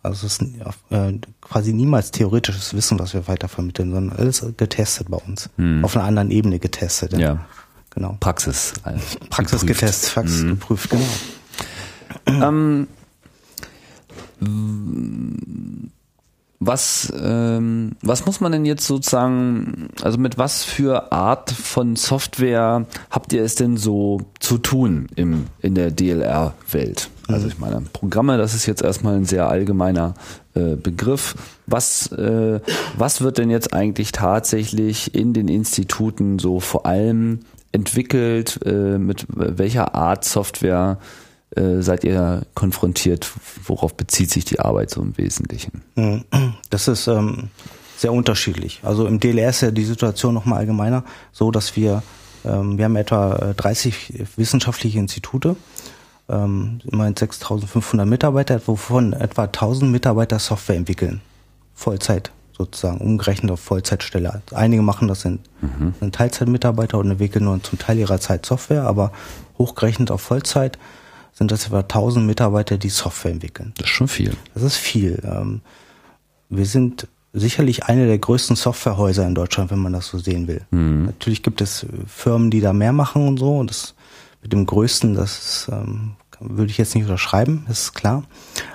Also es ist äh, quasi niemals theoretisches Wissen, was wir weitervermitteln, sondern alles getestet bei uns. Hm. Auf einer anderen Ebene getestet. Ja. genau. Praxis. Äh, Praxisgetestet, Praxis mhm. geprüft, genau. Ähm, was, ähm, was muss man denn jetzt sozusagen, also mit was für Art von Software habt ihr es denn so zu tun im, in der DLR-Welt? Also ich meine, Programme, das ist jetzt erstmal ein sehr allgemeiner äh, Begriff. Was, äh, was wird denn jetzt eigentlich tatsächlich in den Instituten so vor allem entwickelt? Äh, mit welcher Art Software seid ihr konfrontiert? Worauf bezieht sich die Arbeit so im Wesentlichen? Mhm. Das ist ähm, sehr unterschiedlich. Also im DLR ist ja die Situation nochmal allgemeiner, so dass wir, ähm, wir haben etwa 30 äh, wissenschaftliche Institute, ähm, immerhin 6500 Mitarbeiter, wovon etwa 1000 Mitarbeiter Software entwickeln. Vollzeit sozusagen, umgerechnet auf Vollzeitstelle. Einige machen das in, mhm. in Teilzeitmitarbeiter und entwickeln nur zum Teil ihrer Zeit Software, aber hochgerechnet auf Vollzeit sind das etwa 1000 Mitarbeiter, die Software entwickeln. Das ist schon viel. Das ist viel. Ähm, wir sind sicherlich eine der größten Softwarehäuser in Deutschland, wenn man das so sehen will. Mhm. Natürlich gibt es Firmen, die da mehr machen und so. Und das mit dem größten, das ähm, würde ich jetzt nicht unterschreiben, ist klar.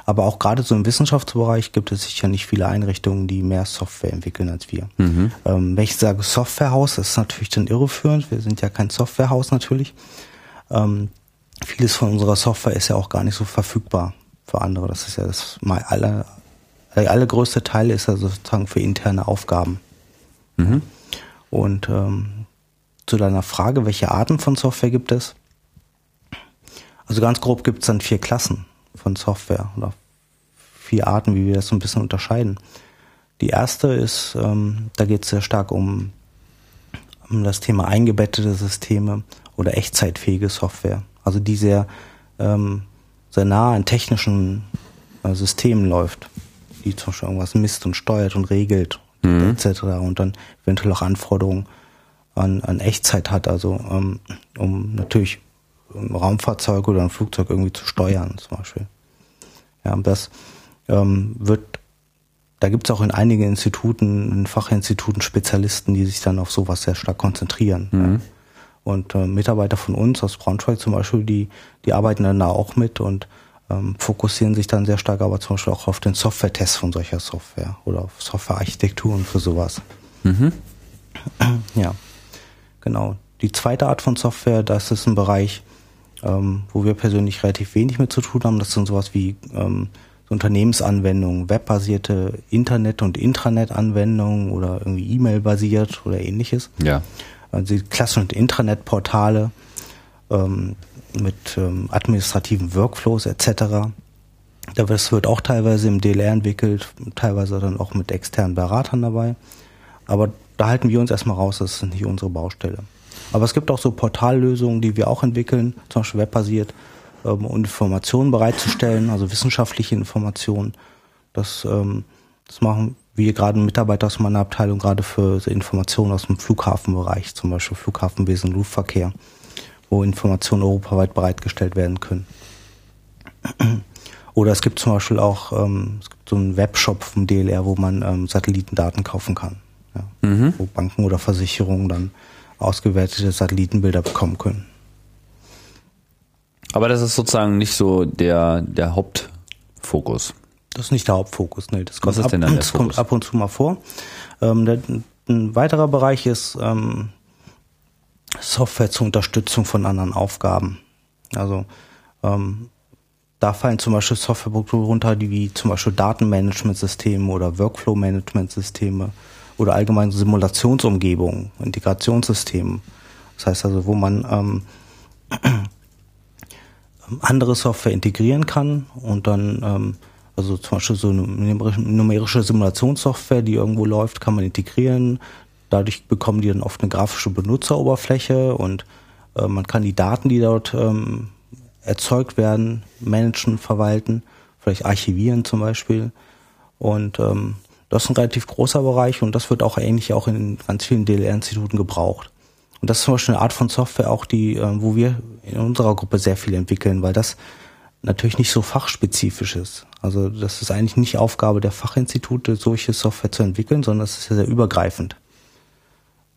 Aber auch gerade so im Wissenschaftsbereich gibt es sicher nicht viele Einrichtungen, die mehr Software entwickeln als wir. Mhm. Ähm, wenn ich sage Softwarehaus, das ist natürlich dann irreführend. Wir sind ja kein Softwarehaus natürlich. Ähm, vieles von unserer Software ist ja auch gar nicht so verfügbar für andere. Das ist ja das mal alle, der allergrößte Teil ist ja sozusagen für interne Aufgaben. Mhm. Und ähm, zu deiner Frage, welche Arten von Software gibt es? Also ganz grob gibt es dann vier Klassen von Software oder vier Arten, wie wir das so ein bisschen unterscheiden. Die erste ist, ähm, da geht es sehr stark um, um das Thema eingebettete Systeme oder echtzeitfähige Software also die sehr, ähm, sehr nah an technischen äh, Systemen läuft, die zum Beispiel irgendwas misst und steuert und regelt mhm. etc. und dann eventuell auch Anforderungen an, an Echtzeit hat, also ähm, um natürlich ein Raumfahrzeug oder ein Flugzeug irgendwie zu steuern zum Beispiel. Ja, das ähm, wird, da gibt es auch in einigen Instituten, in Fachinstituten Spezialisten, die sich dann auf sowas sehr stark konzentrieren. Mhm. Ja. Und äh, Mitarbeiter von uns aus Braunschweig zum Beispiel, die, die arbeiten dann da auch mit und ähm, fokussieren sich dann sehr stark aber zum Beispiel auch auf den Software-Test von solcher Software oder auf Software-Architekturen für sowas. Mhm. Ja, genau. Die zweite Art von Software, das ist ein Bereich, ähm, wo wir persönlich relativ wenig mit zu tun haben. Das sind sowas wie ähm, Unternehmensanwendungen, webbasierte Internet- und Intranet-Anwendungen oder irgendwie E-Mail-basiert oder ähnliches. Ja also die klassischen Intranet-Portale ähm, mit ähm, administrativen Workflows etc. Das wird auch teilweise im DLR entwickelt, teilweise dann auch mit externen Beratern dabei. Aber da halten wir uns erstmal raus, das ist nicht unsere Baustelle. Aber es gibt auch so Portallösungen, die wir auch entwickeln, zum Beispiel webbasiert, ähm, um Informationen bereitzustellen, also wissenschaftliche Informationen. Das, ähm, das machen wie gerade ein Mitarbeiter aus meiner Abteilung gerade für Informationen aus dem Flughafenbereich, zum Beispiel Flughafenwesen, Luftverkehr, wo Informationen europaweit bereitgestellt werden können. Oder es gibt zum Beispiel auch ähm, es gibt so einen Webshop vom DLR, wo man ähm, Satellitendaten kaufen kann. Ja, mhm. Wo Banken oder Versicherungen dann ausgewertete Satellitenbilder bekommen können. Aber das ist sozusagen nicht so der, der Hauptfokus. Das ist nicht der Hauptfokus, nee. Das kommt, ab, das kommt ab und zu mal vor. Ähm, der, ein weiterer Bereich ist ähm, Software zur Unterstützung von anderen Aufgaben. Also ähm, da fallen zum Beispiel Softwareprodukte runter, die wie zum Beispiel Datenmanagementsysteme oder Workflow-Management-Systeme oder allgemein Simulationsumgebungen, Integrationssysteme. Das heißt also, wo man ähm, andere Software integrieren kann und dann ähm, also zum Beispiel so eine numerische Simulationssoftware, die irgendwo läuft, kann man integrieren. Dadurch bekommen die dann oft eine grafische Benutzeroberfläche und äh, man kann die Daten, die dort ähm, erzeugt werden, managen, verwalten, vielleicht archivieren zum Beispiel. Und ähm, das ist ein relativ großer Bereich und das wird auch ähnlich auch in ganz vielen DLR-Instituten gebraucht. Und das ist zum Beispiel eine Art von Software auch, die, äh, wo wir in unserer Gruppe sehr viel entwickeln, weil das natürlich nicht so fachspezifisch ist. Also das ist eigentlich nicht Aufgabe der Fachinstitute, solche Software zu entwickeln, sondern das ist ja sehr übergreifend.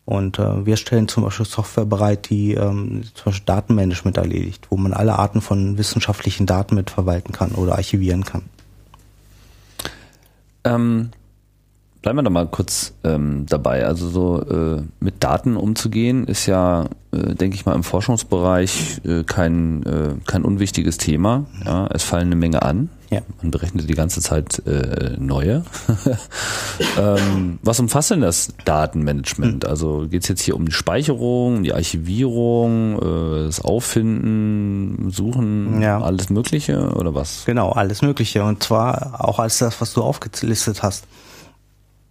Und äh, wir stellen zum Beispiel Software bereit, die ähm, zum Beispiel Datenmanagement erledigt, wo man alle Arten von wissenschaftlichen Daten mit verwalten kann oder archivieren kann. Ähm, bleiben wir da mal kurz ähm, dabei. Also so äh, mit Daten umzugehen ist ja, äh, denke ich mal, im Forschungsbereich äh, kein, äh, kein unwichtiges Thema. Ja, es fallen eine Menge an. Ja. Man berechnet die ganze Zeit äh, neue. ähm, was umfasst denn das Datenmanagement? Hm. Also geht es jetzt hier um die Speicherung, die Archivierung, äh, das Auffinden, Suchen, ja. alles Mögliche oder was? Genau, alles Mögliche. Und zwar auch alles das, was du aufgelistet hast.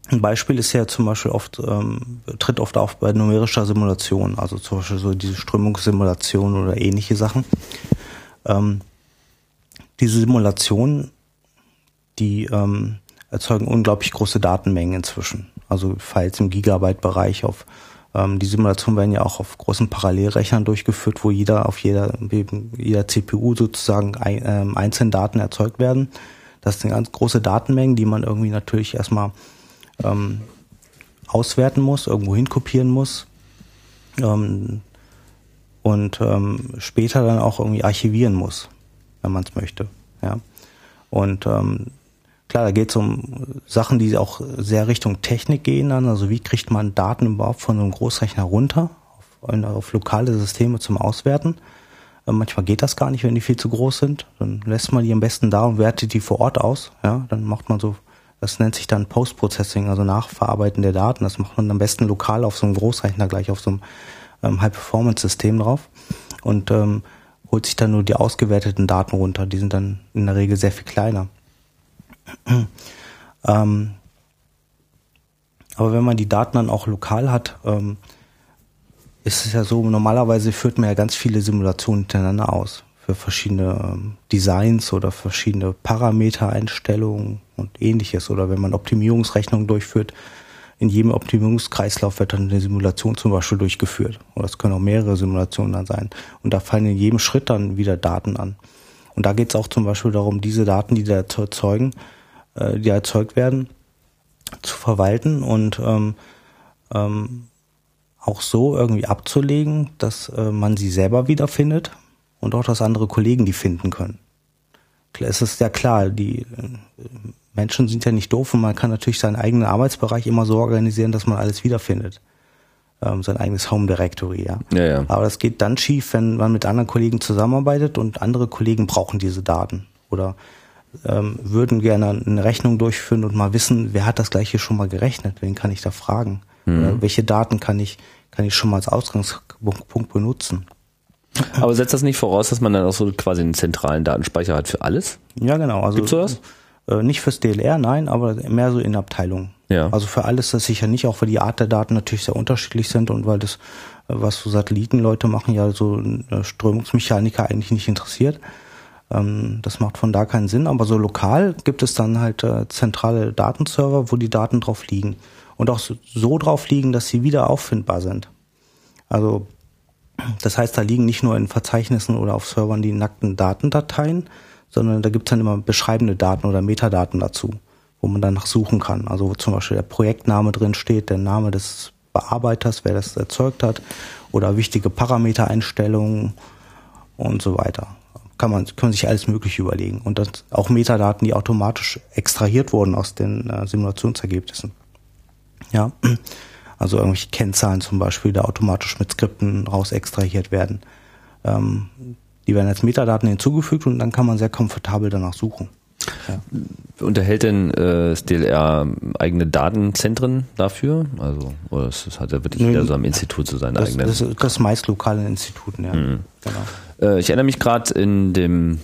Ein Beispiel ist ja zum Beispiel oft, ähm, tritt oft auf bei numerischer Simulation, also zum Beispiel so diese Strömungssimulation oder ähnliche Sachen. Ähm, diese Simulationen, die ähm, erzeugen unglaublich große Datenmengen inzwischen. Also Files im Gigabyte-Bereich auf ähm, die Simulationen werden ja auch auf großen Parallelrechnern durchgeführt, wo jeder auf jeder, jeder CPU sozusagen ein, ähm, einzelne Daten erzeugt werden. Das sind ganz große Datenmengen, die man irgendwie natürlich erstmal ähm, auswerten muss, irgendwo hinkopieren muss ähm, und ähm, später dann auch irgendwie archivieren muss, wenn man es möchte. Ja. Und ähm, klar, da geht es um Sachen, die auch sehr Richtung Technik gehen dann. Also wie kriegt man Daten überhaupt von so einem Großrechner runter auf, auf lokale Systeme zum Auswerten? Äh, manchmal geht das gar nicht, wenn die viel zu groß sind. Dann lässt man die am besten da und wertet die vor Ort aus. Ja, dann macht man so das nennt sich dann Post-Processing, also Nachverarbeiten der Daten. Das macht man am besten lokal auf so einem Großrechner gleich auf so einem ähm, High-Performance-System drauf und ähm, holt sich dann nur die ausgewerteten Daten runter. Die sind dann in der Regel sehr viel kleiner. ähm, aber wenn man die Daten dann auch lokal hat, ähm, ist es ja so, normalerweise führt man ja ganz viele Simulationen hintereinander aus für verschiedene ähm, Designs oder verschiedene Parametereinstellungen und ähnliches. Oder wenn man Optimierungsrechnungen durchführt, in jedem Optimierungskreislauf wird dann eine Simulation zum Beispiel durchgeführt. Oder es können auch mehrere Simulationen dann sein. Und da fallen in jedem Schritt dann wieder Daten an. Und da geht es auch zum Beispiel darum, diese Daten, die da erzeugen, äh, die erzeugt werden, zu verwalten und ähm, ähm, auch so irgendwie abzulegen, dass äh, man sie selber wiederfindet und auch, dass andere Kollegen die finden können. Es ist ja klar, die äh, Menschen sind ja nicht doof und man kann natürlich seinen eigenen Arbeitsbereich immer so organisieren, dass man alles wiederfindet. Ähm, sein eigenes Home Directory, ja. ja, ja. Aber das geht dann schief, wenn man mit anderen Kollegen zusammenarbeitet und andere Kollegen brauchen diese Daten oder ähm, würden gerne eine Rechnung durchführen und mal wissen, wer hat das gleiche schon mal gerechnet, wen kann ich da fragen? Mhm. Oder welche Daten kann ich, kann ich schon mal als Ausgangspunkt benutzen? Aber setzt das nicht voraus, dass man dann auch so quasi einen zentralen Datenspeicher hat für alles? Ja, genau. Also, Gibt's sowas? Äh, nicht fürs DLR, nein, aber mehr so in Abteilungen. Ja. Also für alles das sicher nicht, auch weil die Art der Daten natürlich sehr unterschiedlich sind und weil das, äh, was so Satellitenleute machen, ja so äh, Strömungsmechaniker eigentlich nicht interessiert. Ähm, das macht von da keinen Sinn, aber so lokal gibt es dann halt äh, zentrale Datenserver, wo die Daten drauf liegen. Und auch so, so drauf liegen, dass sie wieder auffindbar sind. Also das heißt, da liegen nicht nur in Verzeichnissen oder auf Servern die nackten Datendateien, sondern da gibt es dann immer beschreibende Daten oder Metadaten dazu, wo man danach suchen kann. Also wo zum Beispiel der Projektname drin steht, der Name des Bearbeiters, wer das erzeugt hat, oder wichtige Parametereinstellungen und so weiter. Kann man, kann sich alles Mögliche überlegen. Und das auch Metadaten, die automatisch extrahiert wurden aus den äh, Simulationsergebnissen. Ja. Also irgendwelche Kennzahlen zum Beispiel, da automatisch mit Skripten raus extrahiert werden. Ähm, die werden als Metadaten hinzugefügt und dann kann man sehr komfortabel danach suchen. Ja. Unterhält denn äh, das DLR eigene Datenzentren dafür? Also, oder das hat er wirklich eher so am Institut zu sein das, eigenen? Das, das meist lokale Instituten, ja. Mhm. Genau. Äh, ich erinnere mich gerade in dem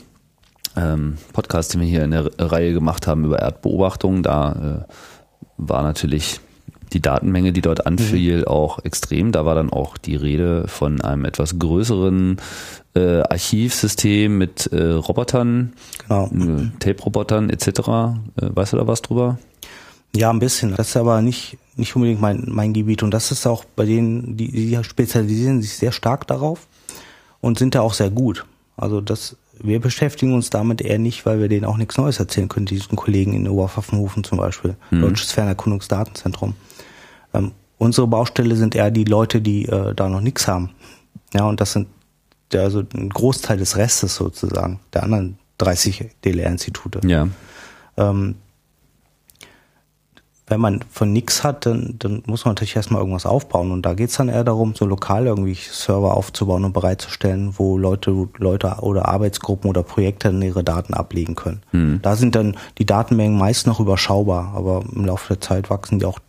ähm, Podcast, den wir hier in der Reihe gemacht haben über Erdbeobachtungen, da äh, war natürlich die Datenmenge, die dort anfiel, mhm. auch extrem. Da war dann auch die Rede von einem etwas größeren äh, Archivsystem mit äh, Robotern, genau. äh, Tape-Robotern etc. Äh, weißt du da was drüber? Ja, ein bisschen. Das ist aber nicht, nicht unbedingt mein, mein Gebiet. Und das ist auch bei denen, die, die spezialisieren sich sehr stark darauf und sind da auch sehr gut. Also das, wir beschäftigen uns damit eher nicht, weil wir denen auch nichts Neues erzählen können, diesen Kollegen in Oberpfaffenhofen zum Beispiel, mhm. Deutsches Fernerkundungsdatenzentrum. Ähm, Unsere Baustelle sind eher die Leute, die äh, da noch nichts haben. Ja, und das sind ja, also ein Großteil des Restes sozusagen, der anderen 30 DLR-Institute. Ja. Ähm, wenn man von nichts hat, dann, dann muss man natürlich erstmal irgendwas aufbauen. Und da geht's dann eher darum, so lokal irgendwie Server aufzubauen und bereitzustellen, wo Leute, Leute oder Arbeitsgruppen oder Projekte dann ihre Daten ablegen können. Mhm. Da sind dann die Datenmengen meist noch überschaubar, aber im Laufe der Zeit wachsen die auch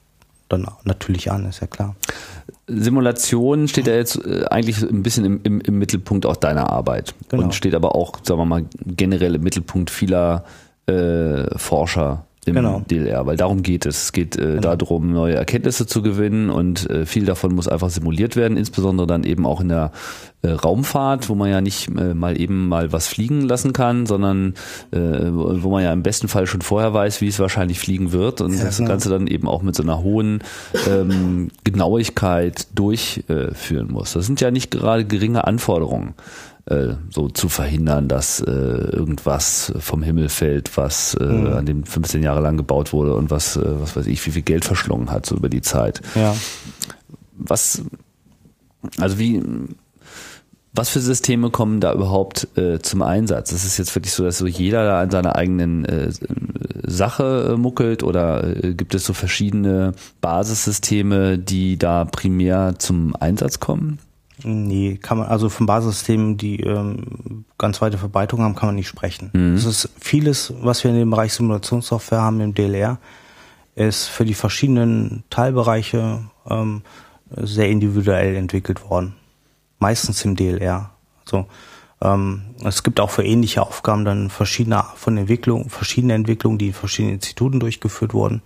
dann natürlich an, ist ja klar. Simulation steht ja jetzt äh, eigentlich ein bisschen im, im, im Mittelpunkt auch deiner Arbeit Genau. und steht aber auch, sagen wir mal, generell im Mittelpunkt vieler äh, Forscher im Genau. DLR, weil darum geht es. Es geht äh, darum, neue Erkenntnisse zu gewinnen und äh, viel davon muss einfach simuliert werden, insbesondere dann eben auch in der äh, Raumfahrt, wo man ja nicht äh, mal eben mal was fliegen lassen kann, sondern äh, wo wo man ja im besten Fall schon vorher weiß, wie es wahrscheinlich fliegen wird und Ja, das genau. Ganze dann eben auch mit so einer hohen ähm, Genauigkeit durchführen muss. Das sind ja nicht gerade geringe Anforderungen, äh, so zu verhindern, dass äh, irgendwas vom Himmel fällt, was äh, Mhm. an dem 15 Jahre lang gebaut wurde und was, äh, was weiß ich, wie viel Geld verschlungen hat so über die Zeit. Ja. Was, also wie, was für Systeme kommen da überhaupt äh, zum Einsatz? Ist es jetzt wirklich so, dass so jeder da an seiner eigenen äh, Sache äh, muckelt oder äh, gibt es so verschiedene Basissysteme, die da primär zum Einsatz kommen? Nee, kann man, also von Basissystemen, die ähm, ganz weite Verbreitung haben, kann man nicht sprechen. Es ist vieles, was wir in dem Bereich Simulationssoftware haben im DLR, ist für die verschiedenen Teilbereiche ähm, sehr individuell entwickelt worden. Meistens im DLR. Also ähm, es gibt auch für ähnliche Aufgaben dann verschiedene von Entwicklung, verschiedene Entwicklungen, die in verschiedenen Instituten durchgeführt wurden.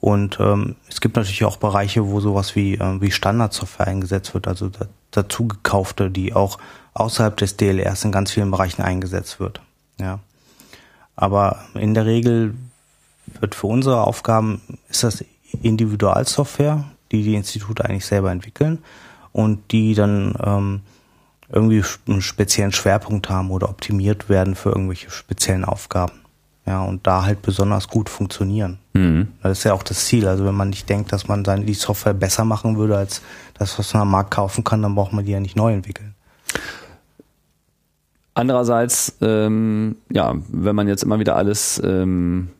Und ähm, es gibt natürlich auch Bereiche, wo sowas wie, ähm, wie Standardsoftware eingesetzt wird, also da, dazu gekaufte, die auch außerhalb des DLRs in ganz vielen Bereichen eingesetzt wird. Ja. Aber in der Regel wird für unsere Aufgaben ist das Individualsoftware, die die Institute eigentlich selber entwickeln und die dann ähm, irgendwie einen speziellen Schwerpunkt haben oder optimiert werden für irgendwelche speziellen Aufgaben. Ja, und da halt besonders gut funktionieren. Mhm. Das ist ja auch das Ziel. Also wenn man nicht denkt, dass man seine, die Software besser machen würde als das, was man am Markt kaufen kann, dann braucht man die ja nicht neu entwickeln. Andererseits, ähm, ja, wenn man jetzt immer wieder alles, ähm,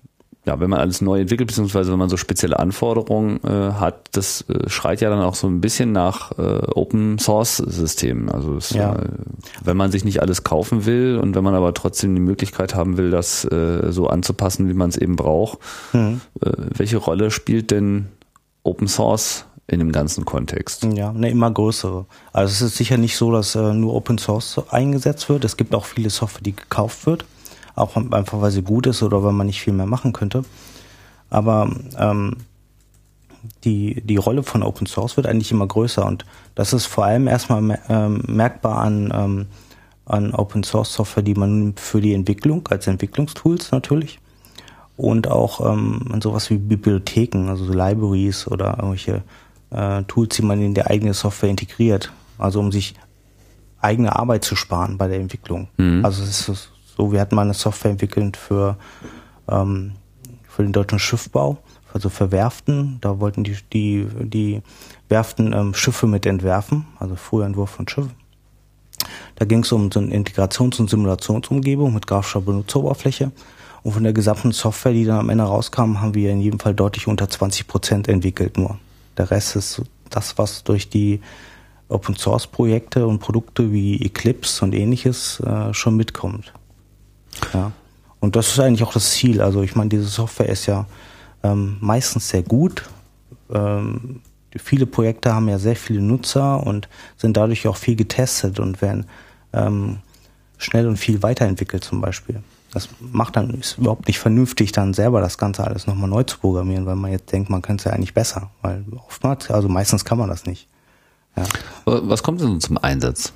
ja, wenn man alles neu entwickelt, beziehungsweise wenn man so spezielle Anforderungen äh, hat, das äh, schreit ja dann auch so ein bisschen nach äh, Open Source Systemen. Also es, Ja. äh, wenn man sich nicht alles kaufen will und wenn man aber trotzdem die Möglichkeit haben will, das äh, so anzupassen, wie man es eben braucht, Mhm. äh, welche Rolle spielt denn Open Source in dem ganzen Kontext? Ja, eine immer größere. Also es ist sicher nicht so, dass äh, nur Open Source eingesetzt wird. Es gibt auch viele Software, die gekauft wird. Auch einfach, weil sie gut ist oder weil man nicht viel mehr machen könnte. Aber ähm, die, die Rolle von Open Source wird eigentlich immer größer und das ist vor allem erstmal ähm, merkbar an, ähm, an Open Source Software, die man nimmt für die Entwicklung, als Entwicklungstools natürlich. Und auch ähm, an sowas wie Bibliotheken, also so Libraries oder irgendwelche äh, Tools, die man in die eigene Software integriert. Also um sich eigene Arbeit zu sparen bei der Entwicklung. Also es ist so, wir hatten mal eine Software entwickelt für, ähm, für den deutschen Schiffbau, also für Werften. Da wollten die, die, die Werften ähm, Schiffe mit entwerfen, also Frühentwurf von Schiffen. Da ging es um so eine Integrations- und Simulationsumgebung mit grafischer Benutzeroberfläche. Und von der gesamten Software, die dann am Ende rauskam, haben wir in jedem Fall deutlich unter 20 Prozent entwickelt nur. Der Rest ist das, was durch die Open Source Projekte und Produkte wie Eclipse und ähnliches äh, schon mitkommt. Ja. Und das ist eigentlich auch das Ziel. Also ich meine, diese Software ist ja ähm, meistens sehr gut. Ähm, viele Projekte haben ja sehr viele Nutzer und sind dadurch auch viel getestet und werden ähm, schnell und viel weiterentwickelt zum Beispiel. Das macht dann, ist überhaupt nicht vernünftig, dann selber das Ganze alles nochmal neu zu programmieren, weil man jetzt denkt, man könnte es ja eigentlich besser. Weil oftmals, also meistens kann man das nicht. Ja. Was kommt denn zum Einsatz?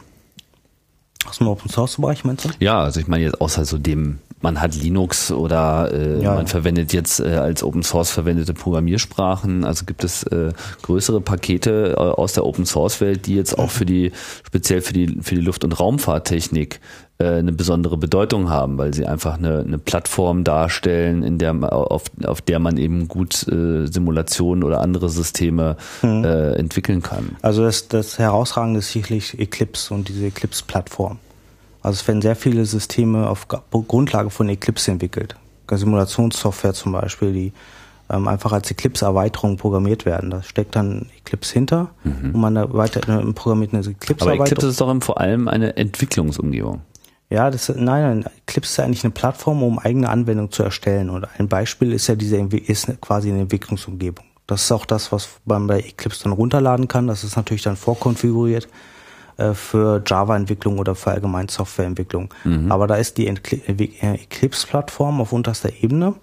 Aus dem Open Source Bereich meinst du? Ja, also ich meine jetzt außer so dem, man hat Linux oder äh, Ja, man verwendet jetzt äh, als Open Source verwendete Programmiersprachen. Also gibt es äh, größere Pakete äh, aus der Open Source Welt, die jetzt auch für die speziell für die für die Luft- und Raumfahrttechnik eine besondere Bedeutung haben, weil sie einfach eine, eine Plattform darstellen, in der auf, auf der man eben gut äh, Simulationen oder andere Systeme mhm. äh, entwickeln kann. Also das, das Herausragende ist sicherlich Eclipse und diese Eclipse-Plattform. Also es werden sehr viele Systeme auf Grundlage von Eclipse entwickelt. Simulationssoftware zum Beispiel, die ähm, einfach als Eclipse-Erweiterung programmiert werden. Da steckt dann Eclipse hinter mhm. und man da weiter äh, programmiert eine Eclipse-Erweiterung. Aber Eclipse ist doch vor allem eine Entwicklungsumgebung. Ja, das, nein, nein, Eclipse ist eigentlich eine Plattform, um eigene Anwendungen zu erstellen. Und ein Beispiel ist ja diese, ist quasi eine Entwicklungsumgebung. Das ist auch das, was man bei Eclipse dann runterladen kann. Das ist natürlich dann vorkonfiguriert äh, für Java-Entwicklung oder für allgemein Softwareentwicklung. Mhm. Aber da ist die äh, Eclipse-Plattform auf unterster Ebene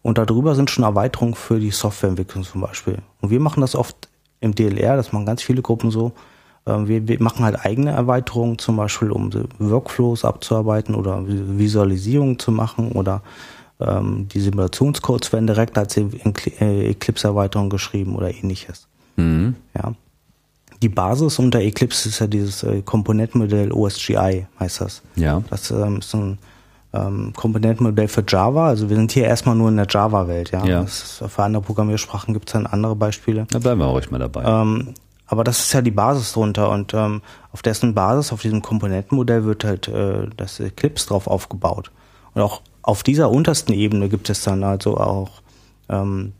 und darüber sind schon Erweiterungen für die Softwareentwicklung zum Beispiel. Und wir machen das oft im DLR, das machen ganz viele Gruppen so. Ähm, wir, wir machen halt eigene Erweiterungen, zum Beispiel um Workflows abzuarbeiten oder Visualisierungen zu machen oder ähm, die Simulationscodes werden direkt als äh, Eclipse-Erweiterung geschrieben oder ähnliches. Mhm. Ja. Die Basis unter Eclipse ist ja dieses äh, Komponentenmodell OSGI, heißt das. Ja. Das ähm, ist ein ähm, Komponentenmodell für Java. Also wir sind hier erstmal nur in der Java-Welt, ja. ja. Ist, für andere Programmiersprachen gibt es dann andere Beispiele. Da bleiben wir auch ruhig mal dabei. Ähm, aber das ist ja die Basis drunter und ähm, auf dessen Basis, auf diesem Komponentenmodell wird halt äh, das Eclipse drauf aufgebaut. Und auch auf dieser untersten Ebene gibt es dann also auch ähm,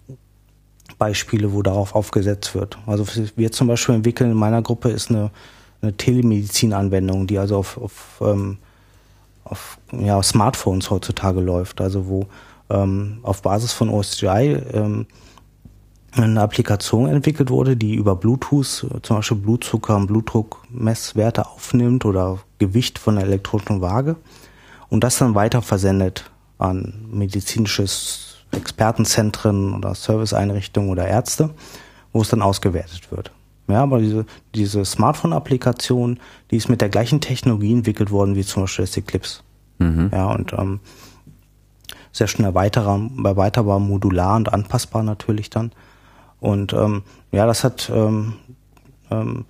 Beispiele, wo darauf aufgesetzt wird. Also wir zum Beispiel entwickeln in meiner Gruppe ist eine, eine Telemedizin-Anwendung, die also auf, auf ähm, auf ja, Smartphones heutzutage läuft, also wo ähm, auf Basis von OSGI ähm, eine Applikation entwickelt wurde, die über Bluetooth zum Beispiel Blutzucker und Blutdruckmesswerte aufnimmt oder Gewicht von der elektronischen Waage und das dann weiter versendet an medizinisches Expertenzentren oder Serviceeinrichtungen oder Ärzte, wo es dann ausgewertet wird. Ja, aber diese, diese Smartphone-Applikation, die ist mit der gleichen Technologie entwickelt worden wie zum Beispiel das Eclipse. Mhm. Ja, und ähm, sehr schnell erweiterbar, erweiterbar, modular und anpassbar natürlich dann. Und ähm, ja, das hat ähm, ähm,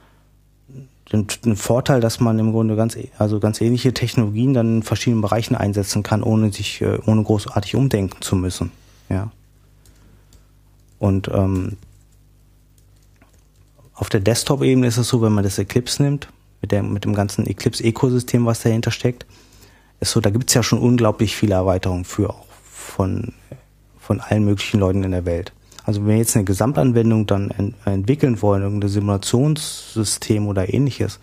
den, den Vorteil, dass man im Grunde ganz, also ganz ähnliche Technologien dann in verschiedenen Bereichen einsetzen kann, ohne sich, äh, ohne großartig umdenken zu müssen. Ja. Und ähm, auf der Desktop-Ebene ist es so, wenn man das Eclipse nimmt, mit, der, mit dem ganzen Eclipse-Ökosystem, was dahinter steckt, ist so, da gibt's ja schon unglaublich viele Erweiterungen für auch von, von allen möglichen Leuten in der Welt. Also wenn wir jetzt eine Gesamtanwendung dann ent entwickeln wollen, irgendein Simulationssystem oder ähnliches,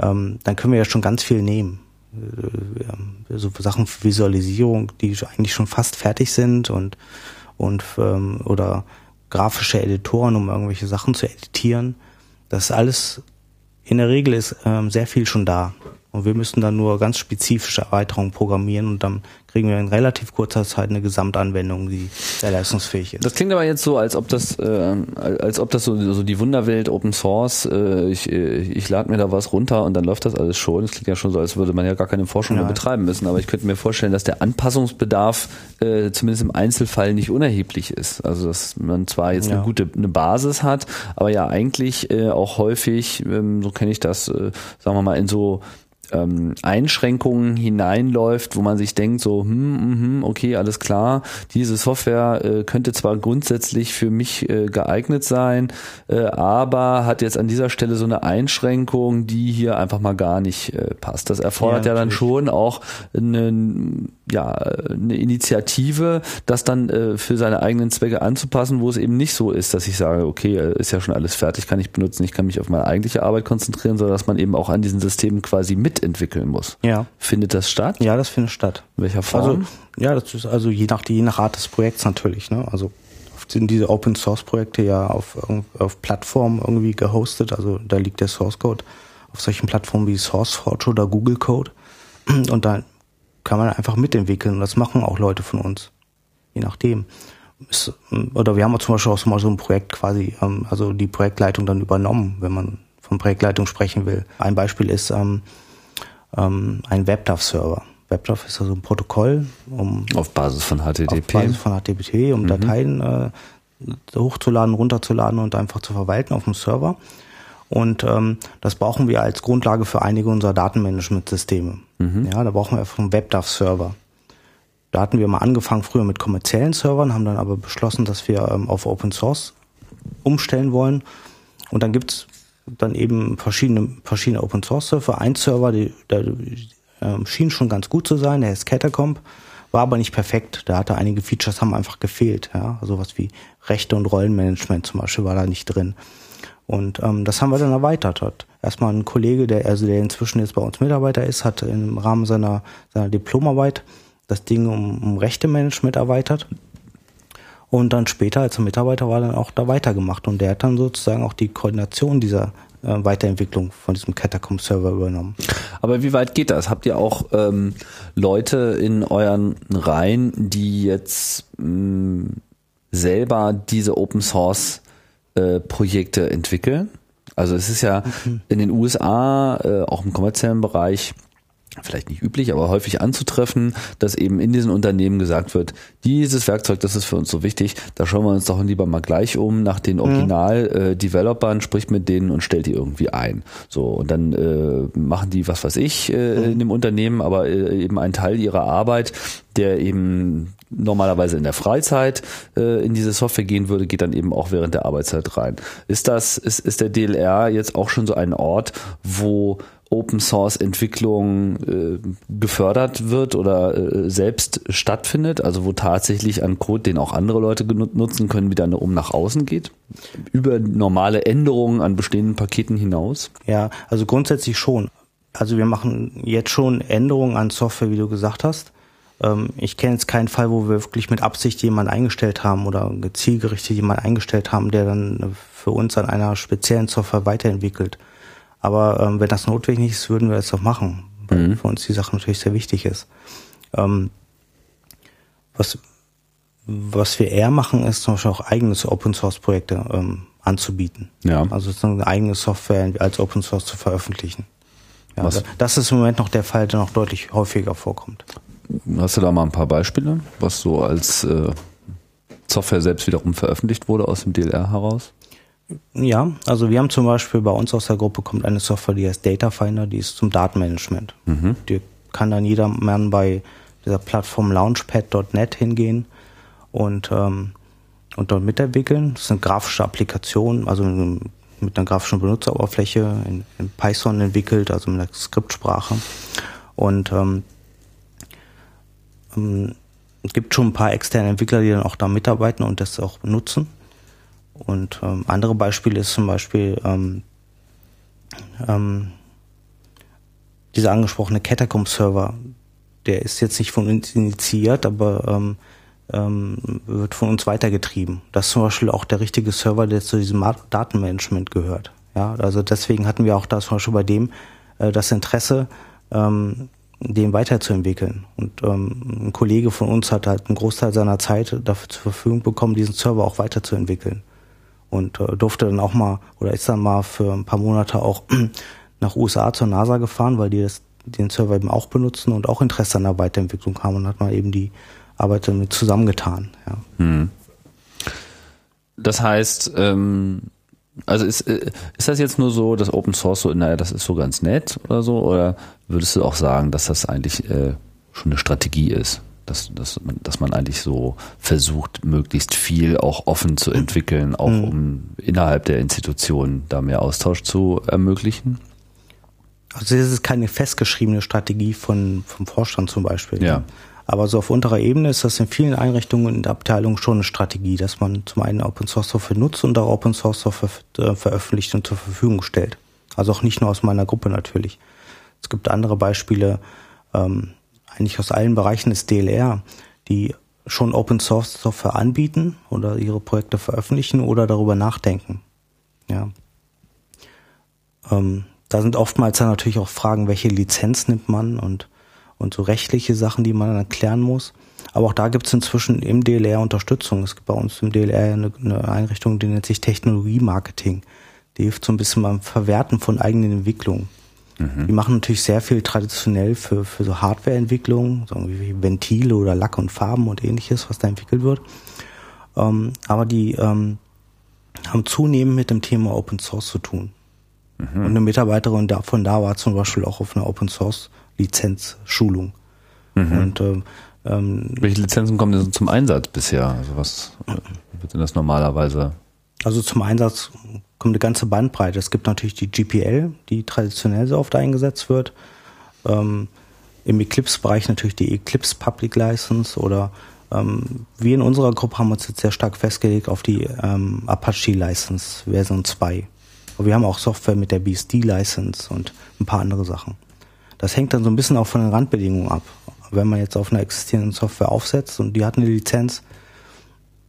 ähm, dann können wir ja schon ganz viel nehmen. Äh, so Sachen für Visualisierung, die eigentlich schon fast fertig sind und, und ähm, oder grafische Editoren, um irgendwelche Sachen zu editieren. Das alles, in der Regel ist ähm, sehr viel schon da. Und wir müssen dann nur ganz spezifische Erweiterungen programmieren und dann kriegen wir in relativ kurzer Zeit eine Gesamtanwendung, die sehr leistungsfähig ist. Das klingt aber jetzt so, als ob das, äh, als ob das so, so die Wunderwelt Open Source, äh, ich, äh, ich lade mir da was runter und dann läuft das alles schon. Das klingt ja schon so, als würde man ja gar keine Forschung ja. mehr betreiben müssen. Aber ich könnte mir vorstellen, dass der Anpassungsbedarf äh, zumindest im Einzelfall nicht unerheblich ist. Also dass man zwar jetzt ja. eine gute eine Basis hat, aber ja eigentlich äh, auch häufig, ähm, so kenne ich das, äh, sagen wir mal, in so ähm, Einschränkungen hineinläuft, wo man sich denkt, so, hm, mh, okay, alles klar, diese Software äh, könnte zwar grundsätzlich für mich äh, geeignet sein, äh, aber hat jetzt an dieser Stelle so eine Einschränkung, die hier einfach mal gar nicht äh, passt. Das erfordert ja, ja dann schon auch eine, ja, eine Initiative, das dann äh, für seine eigenen Zwecke anzupassen, wo es eben nicht so ist, dass ich sage, okay, äh, ist ja schon alles fertig, kann ich benutzen, ich kann mich auf meine eigentliche Arbeit konzentrieren, sondern dass man eben auch an diesen Systemen quasi mit mitentwickeln muss. Ja. Findet das statt? Ja, das findet statt. In welcher Form? Also, ja, das ist also je nach, je nach Art des Projekts natürlich. Ne? Also sind diese Open Source Projekte ja auf, auf Plattformen irgendwie gehostet. Also da liegt der Source Code auf solchen Plattformen wie SourceForge oder Google Code. Und da kann man einfach mitentwickeln. Und das machen auch Leute von uns. Je nachdem. oder wir haben zum Beispiel auch so mal so ein Projekt quasi, ähm, also die Projektleitung dann übernommen, wenn man von Projektleitung sprechen will. Ein Beispiel ist, ähm, ähm, ein WebDAV-Server. WebDAV ist also ein Protokoll, um auf Basis von HTTP, auf Basis von HTTP, um mhm. Dateien äh, hochzuladen, runterzuladen und einfach zu verwalten auf dem Server. Und ähm, das brauchen wir als Grundlage für einige unserer Datenmanagementsysteme. Mhm. Ja, da brauchen wir einfach einen WebDAV-Server. Da hatten wir mal angefangen früher mit kommerziellen Servern, haben dann aber beschlossen, dass wir ähm, auf Open Source umstellen wollen. Und dann gibt's dann eben verschiedene, verschiedene Open Source Server. Ein Server, die, der ähm, schien schon ganz gut zu sein, der ist Catacomb, war aber nicht perfekt. Da hatte einige Features, haben einfach gefehlt. Ja, sowas also wie Rechte und Rollenmanagement zum Beispiel war da nicht drin. Und ähm, das haben wir dann erweitert. Hat erstmal ein Kollege, der also der inzwischen jetzt bei uns Mitarbeiter ist, hat im Rahmen seiner seiner Diplomarbeit das Ding um, um Rechte-Management erweitert. Und dann später, als er Mitarbeiter war, dann auch da weitergemacht. Und der hat dann sozusagen auch die Koordination dieser äh, Weiterentwicklung von diesem Catacomb-Server übernommen. Aber wie weit geht das? Habt ihr auch ähm, Leute in euren Reihen, die jetzt mh, selber diese Open Source äh, Projekte entwickeln? Also es ist ja mhm. in den USA, äh, auch im kommerziellen Bereich, vielleicht nicht üblich, aber häufig anzutreffen, dass eben in diesen Unternehmen gesagt wird, dieses Werkzeug, das ist für uns so wichtig, da schauen wir uns doch lieber mal gleich um nach den mhm. Original-Developern, äh, spricht mit denen und stellt die irgendwie ein. So, und dann äh, machen die, was weiß ich, äh, mhm. in dem Unternehmen, aber äh, eben ein Teil ihrer Arbeit, der eben normalerweise in der Freizeit äh, in diese Software gehen würde, geht dann eben auch während der Arbeitszeit rein. Ist das, ist, ist der DLR jetzt auch schon so ein Ort, wo Open Source Entwicklung äh, gefördert wird oder äh, selbst stattfindet, also wo tatsächlich ein Code, den auch andere Leute nutzen können, wieder um nach außen geht, über normale Änderungen an bestehenden Paketen hinaus? Ja, also grundsätzlich schon. Also wir machen jetzt schon Änderungen an Software, wie du gesagt hast. Ähm, ich kenne jetzt keinen Fall, wo wir wirklich mit Absicht jemanden eingestellt haben oder zielgerichtet jemanden eingestellt haben, der dann für uns an einer speziellen Software weiterentwickelt. Aber ähm, wenn das notwendig ist, würden wir es doch machen, weil mhm. für uns die Sache natürlich sehr wichtig ist. Ähm, was, was wir eher machen, ist zum Beispiel auch eigene Open Source Projekte ähm, anzubieten. Ja. Also sozusagen eine eigene Software als Open Source zu veröffentlichen. Ja, was? Das ist im Moment noch der Fall, der noch deutlich häufiger vorkommt. Hast du da mal ein paar Beispiele, was so als äh, Software selbst wiederum veröffentlicht wurde aus dem DLR heraus? Ja, also wir haben zum Beispiel bei uns aus der Gruppe kommt eine Software, die heißt Data Finder, die ist zum Datenmanagement. Mhm. Die kann dann jedermann bei dieser Plattform launchpad.net hingehen und, ähm, und dort mitentwickeln. Das sind grafische Applikationen, also mit einer grafischen Benutzeroberfläche in, in Python entwickelt, also mit einer Skriptsprache. Und ähm, es gibt schon ein paar externe Entwickler, die dann auch da mitarbeiten und das auch nutzen. Und ähm, andere Beispiele ist zum Beispiel ähm, ähm, dieser angesprochene Catacomb-Server. Der ist jetzt nicht von uns initiiert, aber ähm, ähm, wird von uns weitergetrieben. Das ist zum Beispiel auch der richtige Server, der zu diesem Datenmanagement gehört. Ja, also deswegen hatten wir auch da zum Beispiel bei dem äh, das Interesse, ähm, den weiterzuentwickeln. Und ähm, ein Kollege von uns hat halt einen Großteil seiner Zeit dafür zur Verfügung bekommen, diesen Server auch weiterzuentwickeln und äh, durfte dann auch mal oder ist dann mal für ein paar Monate auch nach USA zur NASA gefahren, weil die das, den Server eben auch benutzen und auch Interesse an der Weiterentwicklung haben und hat mal eben die Arbeit damit zusammengetan. Ja. Hm. Das heißt, ähm, also ist, äh, ist das jetzt nur so, dass Open Source so, naja, das ist so ganz nett oder so, oder würdest du auch sagen, dass das eigentlich äh, schon eine Strategie ist? dass, dass, man, dass man eigentlich so versucht, möglichst viel auch offen zu entwickeln, auch mhm. um innerhalb der Institution da mehr Austausch zu ermöglichen? Also das ist keine festgeschriebene Strategie von, vom Vorstand zum Beispiel. Ja. Aber so auf unterer Ebene ist das in vielen Einrichtungen und Abteilungen schon eine Strategie, dass man zum einen Open Source Software nutzt und auch Open Source Software äh, veröffentlicht und zur Verfügung stellt. Also auch nicht nur aus meiner Gruppe natürlich. Es gibt andere Beispiele, ähm, eigentlich aus allen Bereichen des DLR, die schon Open Source Software anbieten oder ihre Projekte veröffentlichen oder darüber nachdenken. Ja. Ähm, da sind oftmals dann natürlich auch Fragen, welche Lizenz nimmt man und, und so rechtliche Sachen, die man dann erklären muss. Aber auch da gibt es inzwischen im DLR Unterstützung. Es gibt bei uns im DLR eine, eine Einrichtung, die nennt sich Technologie Marketing. Die hilft so ein bisschen beim Verwerten von eigenen Entwicklungen. Mhm. Die machen natürlich sehr viel traditionell für, für so Hardwareentwicklung, so wie Ventile oder Lack und Farben und ähnliches, was da entwickelt wird. Ähm, aber die ähm, haben zunehmend mit dem Thema Open Source zu tun. Mhm. Und eine Mitarbeiterin von da war zum Beispiel auch auf einer Open Source Lizenzschulung. Mhm. Und ähm, ähm, welche Lizenzen kommen denn zum Einsatz bisher? Also was wird denn das normalerweise? Also zum Einsatz kommt eine ganze Bandbreite. Es gibt natürlich die GPL, die traditionell so oft eingesetzt wird. Ähm, Im Eclipse-Bereich natürlich die Eclipse Public License oder ähm, wir in unserer Gruppe haben uns jetzt sehr stark festgelegt auf die ähm, Apache License Version 2. Aber wir haben auch Software mit der BSD License und ein paar andere Sachen. Das hängt dann so ein bisschen auch von den Randbedingungen ab. Wenn man jetzt auf einer existierenden Software aufsetzt und die hat eine Lizenz,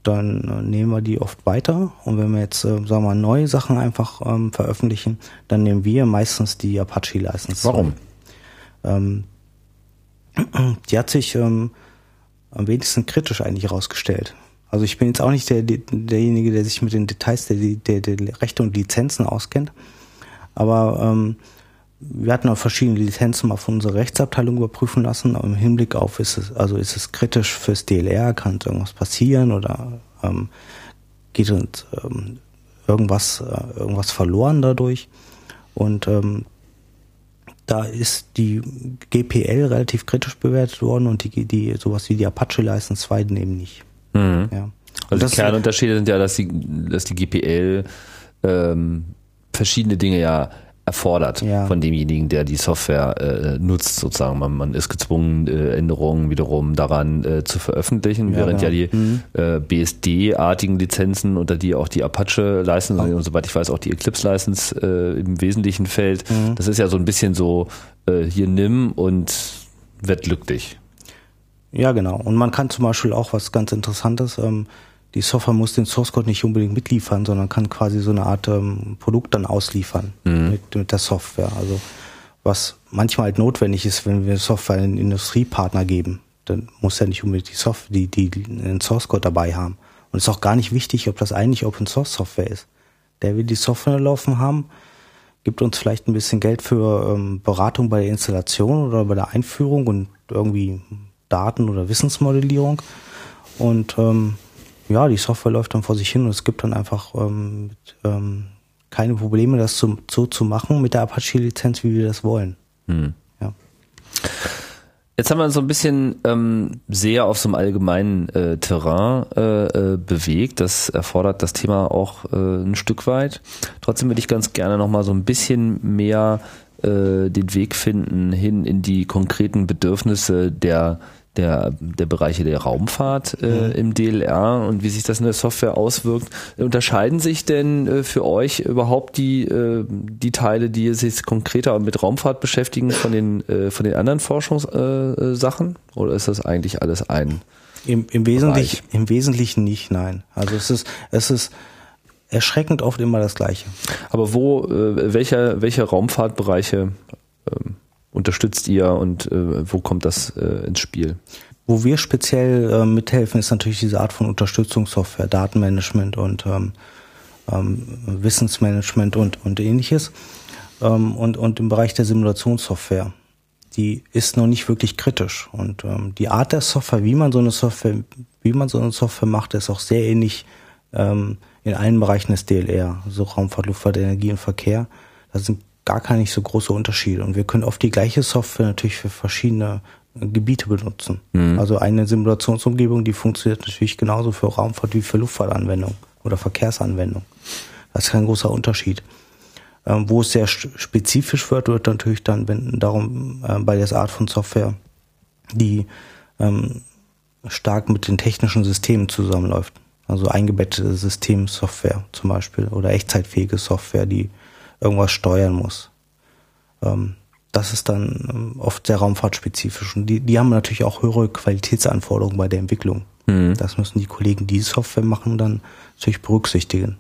dann äh, nehmen wir die oft weiter. Und wenn wir jetzt, äh, sagen wir mal, neue Sachen einfach ähm, veröffentlichen, dann nehmen wir meistens die Apache License. Warum? Ähm, die hat sich ähm, am wenigsten kritisch eigentlich herausgestellt. Also ich bin jetzt auch nicht der, derjenige, der sich mit den Details der, der, der Rechte und Lizenzen auskennt. Aber ähm, wir hatten auch verschiedene Lizenzen mal von unserer Rechtsabteilung überprüfen lassen, im Hinblick auf, ist es, also ist es kritisch fürs DLR, kann irgendwas passieren oder ähm, geht uns ähm, irgendwas, äh, irgendwas verloren dadurch. Und ähm, da ist die GPL relativ kritisch bewertet worden und die, die sowas wie die Apache License 2 eben nicht. Mhm. Ja. Also die Kernunterschiede sind ja, dass die, dass die GPL ähm, verschiedene Dinge ja erfordert ja. von demjenigen, der die Software äh, nutzt, sozusagen. Man, man ist gezwungen, äh, Änderungen wiederum daran äh, zu veröffentlichen, ja, während ja, ja die mhm. äh, BSD-artigen Lizenzen, unter die auch die Apache-License oh. und soweit ich weiß auch die Eclipse-License äh, im Wesentlichen fällt, mhm. das ist ja so ein bisschen so, äh, hier nimm und wird glücklich. Ja, genau. Und man kann zum Beispiel auch was ganz Interessantes, ähm, die Software muss den Source Code nicht unbedingt mitliefern, sondern kann quasi so eine Art ähm, Produkt dann ausliefern mhm. mit, mit der Software. Also was manchmal halt notwendig ist, wenn wir Software einen Industriepartner geben, dann muss er nicht unbedingt die Software, die, die den Source Code dabei haben. Und es ist auch gar nicht wichtig, ob das eigentlich Open Source Software ist. Der will die Software laufen haben, gibt uns vielleicht ein bisschen Geld für ähm, Beratung bei der Installation oder bei der Einführung und irgendwie Daten- oder Wissensmodellierung. Und ähm, ja, die Software läuft dann vor sich hin und es gibt dann einfach ähm, ähm, keine Probleme, das zu, so zu machen mit der Apache-Lizenz, wie wir das wollen. Hm. Ja. Jetzt haben wir uns so ein bisschen ähm, sehr auf so einem allgemeinen äh, Terrain äh, äh, bewegt. Das erfordert das Thema auch äh, ein Stück weit. Trotzdem würde ich ganz gerne noch mal so ein bisschen mehr äh, den Weg finden hin in die konkreten Bedürfnisse der der, der Bereiche der Raumfahrt äh, mhm. im DLR und wie sich das in der Software auswirkt. Unterscheiden sich denn äh, für euch überhaupt die, äh, die Teile, die sich konkreter mit Raumfahrt beschäftigen, von den, äh, von den anderen Forschungssachen? Äh, Oder ist das eigentlich alles ein? Im, im, Wesentlichen, Im Wesentlichen nicht, nein. Also es ist, es ist erschreckend oft immer das Gleiche. Aber wo, äh, welcher, welche Raumfahrtbereiche ähm, unterstützt ihr und äh, wo kommt das äh, ins Spiel? Wo wir speziell äh, mithelfen, ist natürlich diese Art von Unterstützungssoftware, Datenmanagement und ähm, ähm, Wissensmanagement und, und ähnliches. Ähm, und, und im Bereich der Simulationssoftware. Die ist noch nicht wirklich kritisch. Und ähm, die Art der Software, wie man so eine Software, wie man so eine Software macht, ist auch sehr ähnlich ähm, in allen Bereichen des DLR, so Raumfahrt, Luftfahrt, Energie und Verkehr. Da sind gar keine so große Unterschiede. Und wir können oft die gleiche Software natürlich für verschiedene Gebiete benutzen. Mhm. Also eine Simulationsumgebung, die funktioniert natürlich genauso für Raumfahrt wie für Luftfahrtanwendung oder Verkehrsanwendung. Das ist kein großer Unterschied. Ähm, wo es sehr spezifisch wird, wird natürlich dann, wenn darum äh, bei der Art von Software, die ähm, stark mit den technischen Systemen zusammenläuft. Also eingebettete Systemsoftware zum Beispiel oder echtzeitfähige Software, die irgendwas steuern muss. Ähm, das ist dann ähm, oft sehr raumfahrtspezifisch. Und die, die haben natürlich auch höhere Qualitätsanforderungen bei der Entwicklung. Mhm. Das müssen die Kollegen, die Software machen, dann natürlich berücksichtigen.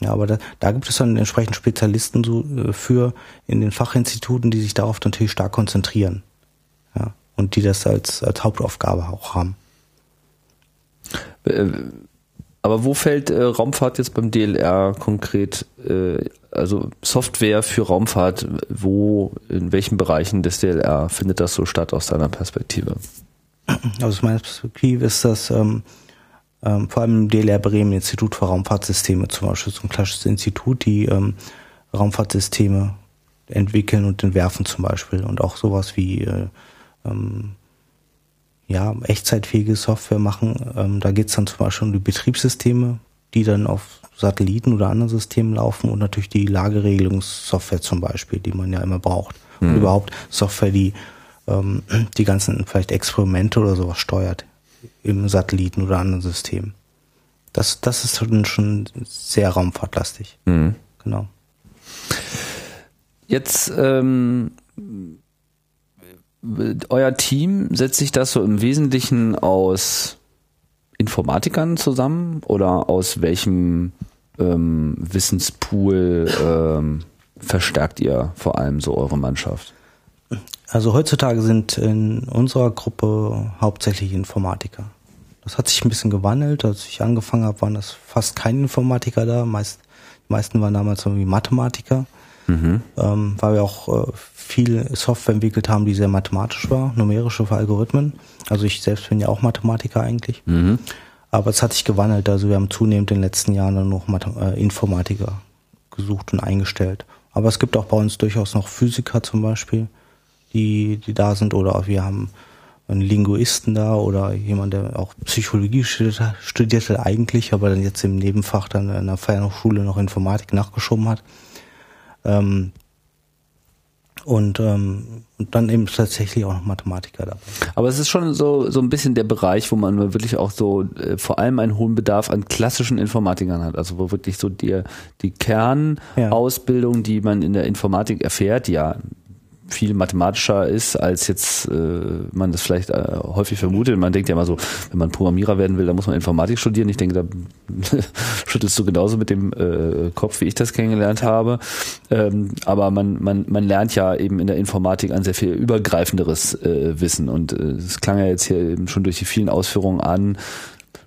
Ja, aber da, da gibt es dann entsprechend Spezialisten so, äh, für in den Fachinstituten, die sich darauf natürlich stark konzentrieren. Ja, und die das als, als Hauptaufgabe auch haben. Äh, aber wo fällt äh, Raumfahrt jetzt beim DLR konkret, äh, also Software für Raumfahrt, wo, in welchen Bereichen des DLR findet das so statt aus deiner Perspektive? Also aus meiner Perspektive ist das ähm, ähm, vor allem im DLR Bremen, Institut für Raumfahrtsysteme zum Beispiel, so ein klassisches Institut, die ähm, Raumfahrtsysteme entwickeln und entwerfen zum Beispiel und auch sowas wie äh, ähm, ja, echtzeitfähige Software machen. Ähm, da geht's dann zum Beispiel um die Betriebssysteme, die dann auf Satelliten oder anderen Systemen laufen und natürlich die Lageregelungssoftware zum Beispiel, die man ja immer braucht. Mhm. Und überhaupt Software, die ähm, die ganzen vielleicht Experimente oder sowas steuert im Satelliten oder anderen Systemen. Das, das ist schon sehr raumfahrtlastig. Mhm. Genau. Jetzt ähm, euer Team setzt sich das so im Wesentlichen aus Informatikern zusammen oder aus welchem ähm, Wissenspool ähm, verstärkt ihr vor allem so eure Mannschaft? Also heutzutage sind in unserer Gruppe hauptsächlich Informatiker. Das hat sich ein bisschen gewandelt. Als ich angefangen habe, waren das fast keine Informatiker da. Meist, die meisten waren damals irgendwie Mathematiker, mhm. ähm, weil wir auch äh, viel Software entwickelt haben, die sehr mathematisch war, numerische für Algorithmen. Also ich selbst bin ja auch Mathematiker eigentlich. Mhm. Aber es hat sich gewandelt. Also wir haben zunehmend in den letzten Jahren dann noch Math äh, Informatiker gesucht und eingestellt. Aber es gibt auch bei uns durchaus noch Physiker zum Beispiel, die, die da sind. Oder wir haben einen Linguisten da oder jemand, der auch Psychologie studierte, studierte eigentlich, aber dann jetzt im Nebenfach dann in der Fernhochschule noch Informatik nachgeschoben hat. Ähm, und, ähm, und dann eben tatsächlich auch noch Mathematiker dabei. Aber es ist schon so, so ein bisschen der Bereich, wo man wirklich auch so äh, vor allem einen hohen Bedarf an klassischen Informatikern hat. Also wo wirklich so die, die Kernausbildung, ja. die man in der Informatik erfährt, ja viel mathematischer ist, als jetzt äh, man das vielleicht äh, häufig vermutet. Man denkt ja immer so, wenn man Programmierer werden will, dann muss man Informatik studieren. Ich denke, da schüttelst du genauso mit dem äh, Kopf, wie ich das kennengelernt habe. Ähm, aber man, man, man lernt ja eben in der Informatik ein sehr viel übergreifenderes äh, Wissen. Und äh, es klang ja jetzt hier eben schon durch die vielen Ausführungen an,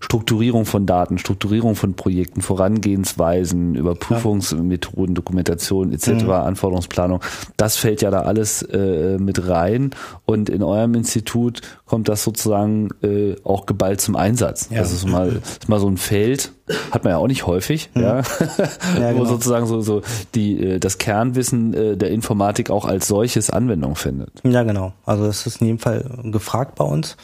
Strukturierung von Daten, Strukturierung von Projekten, Vorangehensweisen, Überprüfungsmethoden, Dokumentation etc., mhm. Anforderungsplanung, das fällt ja da alles äh, mit rein und in eurem Institut kommt das sozusagen äh, auch geballt zum Einsatz. Ja. Das ist mal, ist mal so ein Feld, hat man ja auch nicht häufig, mhm. ja, ja genau. wo sozusagen so, so die, äh, das Kernwissen äh, der Informatik auch als solches Anwendung findet. Ja, genau. Also das ist in jedem Fall gefragt bei uns.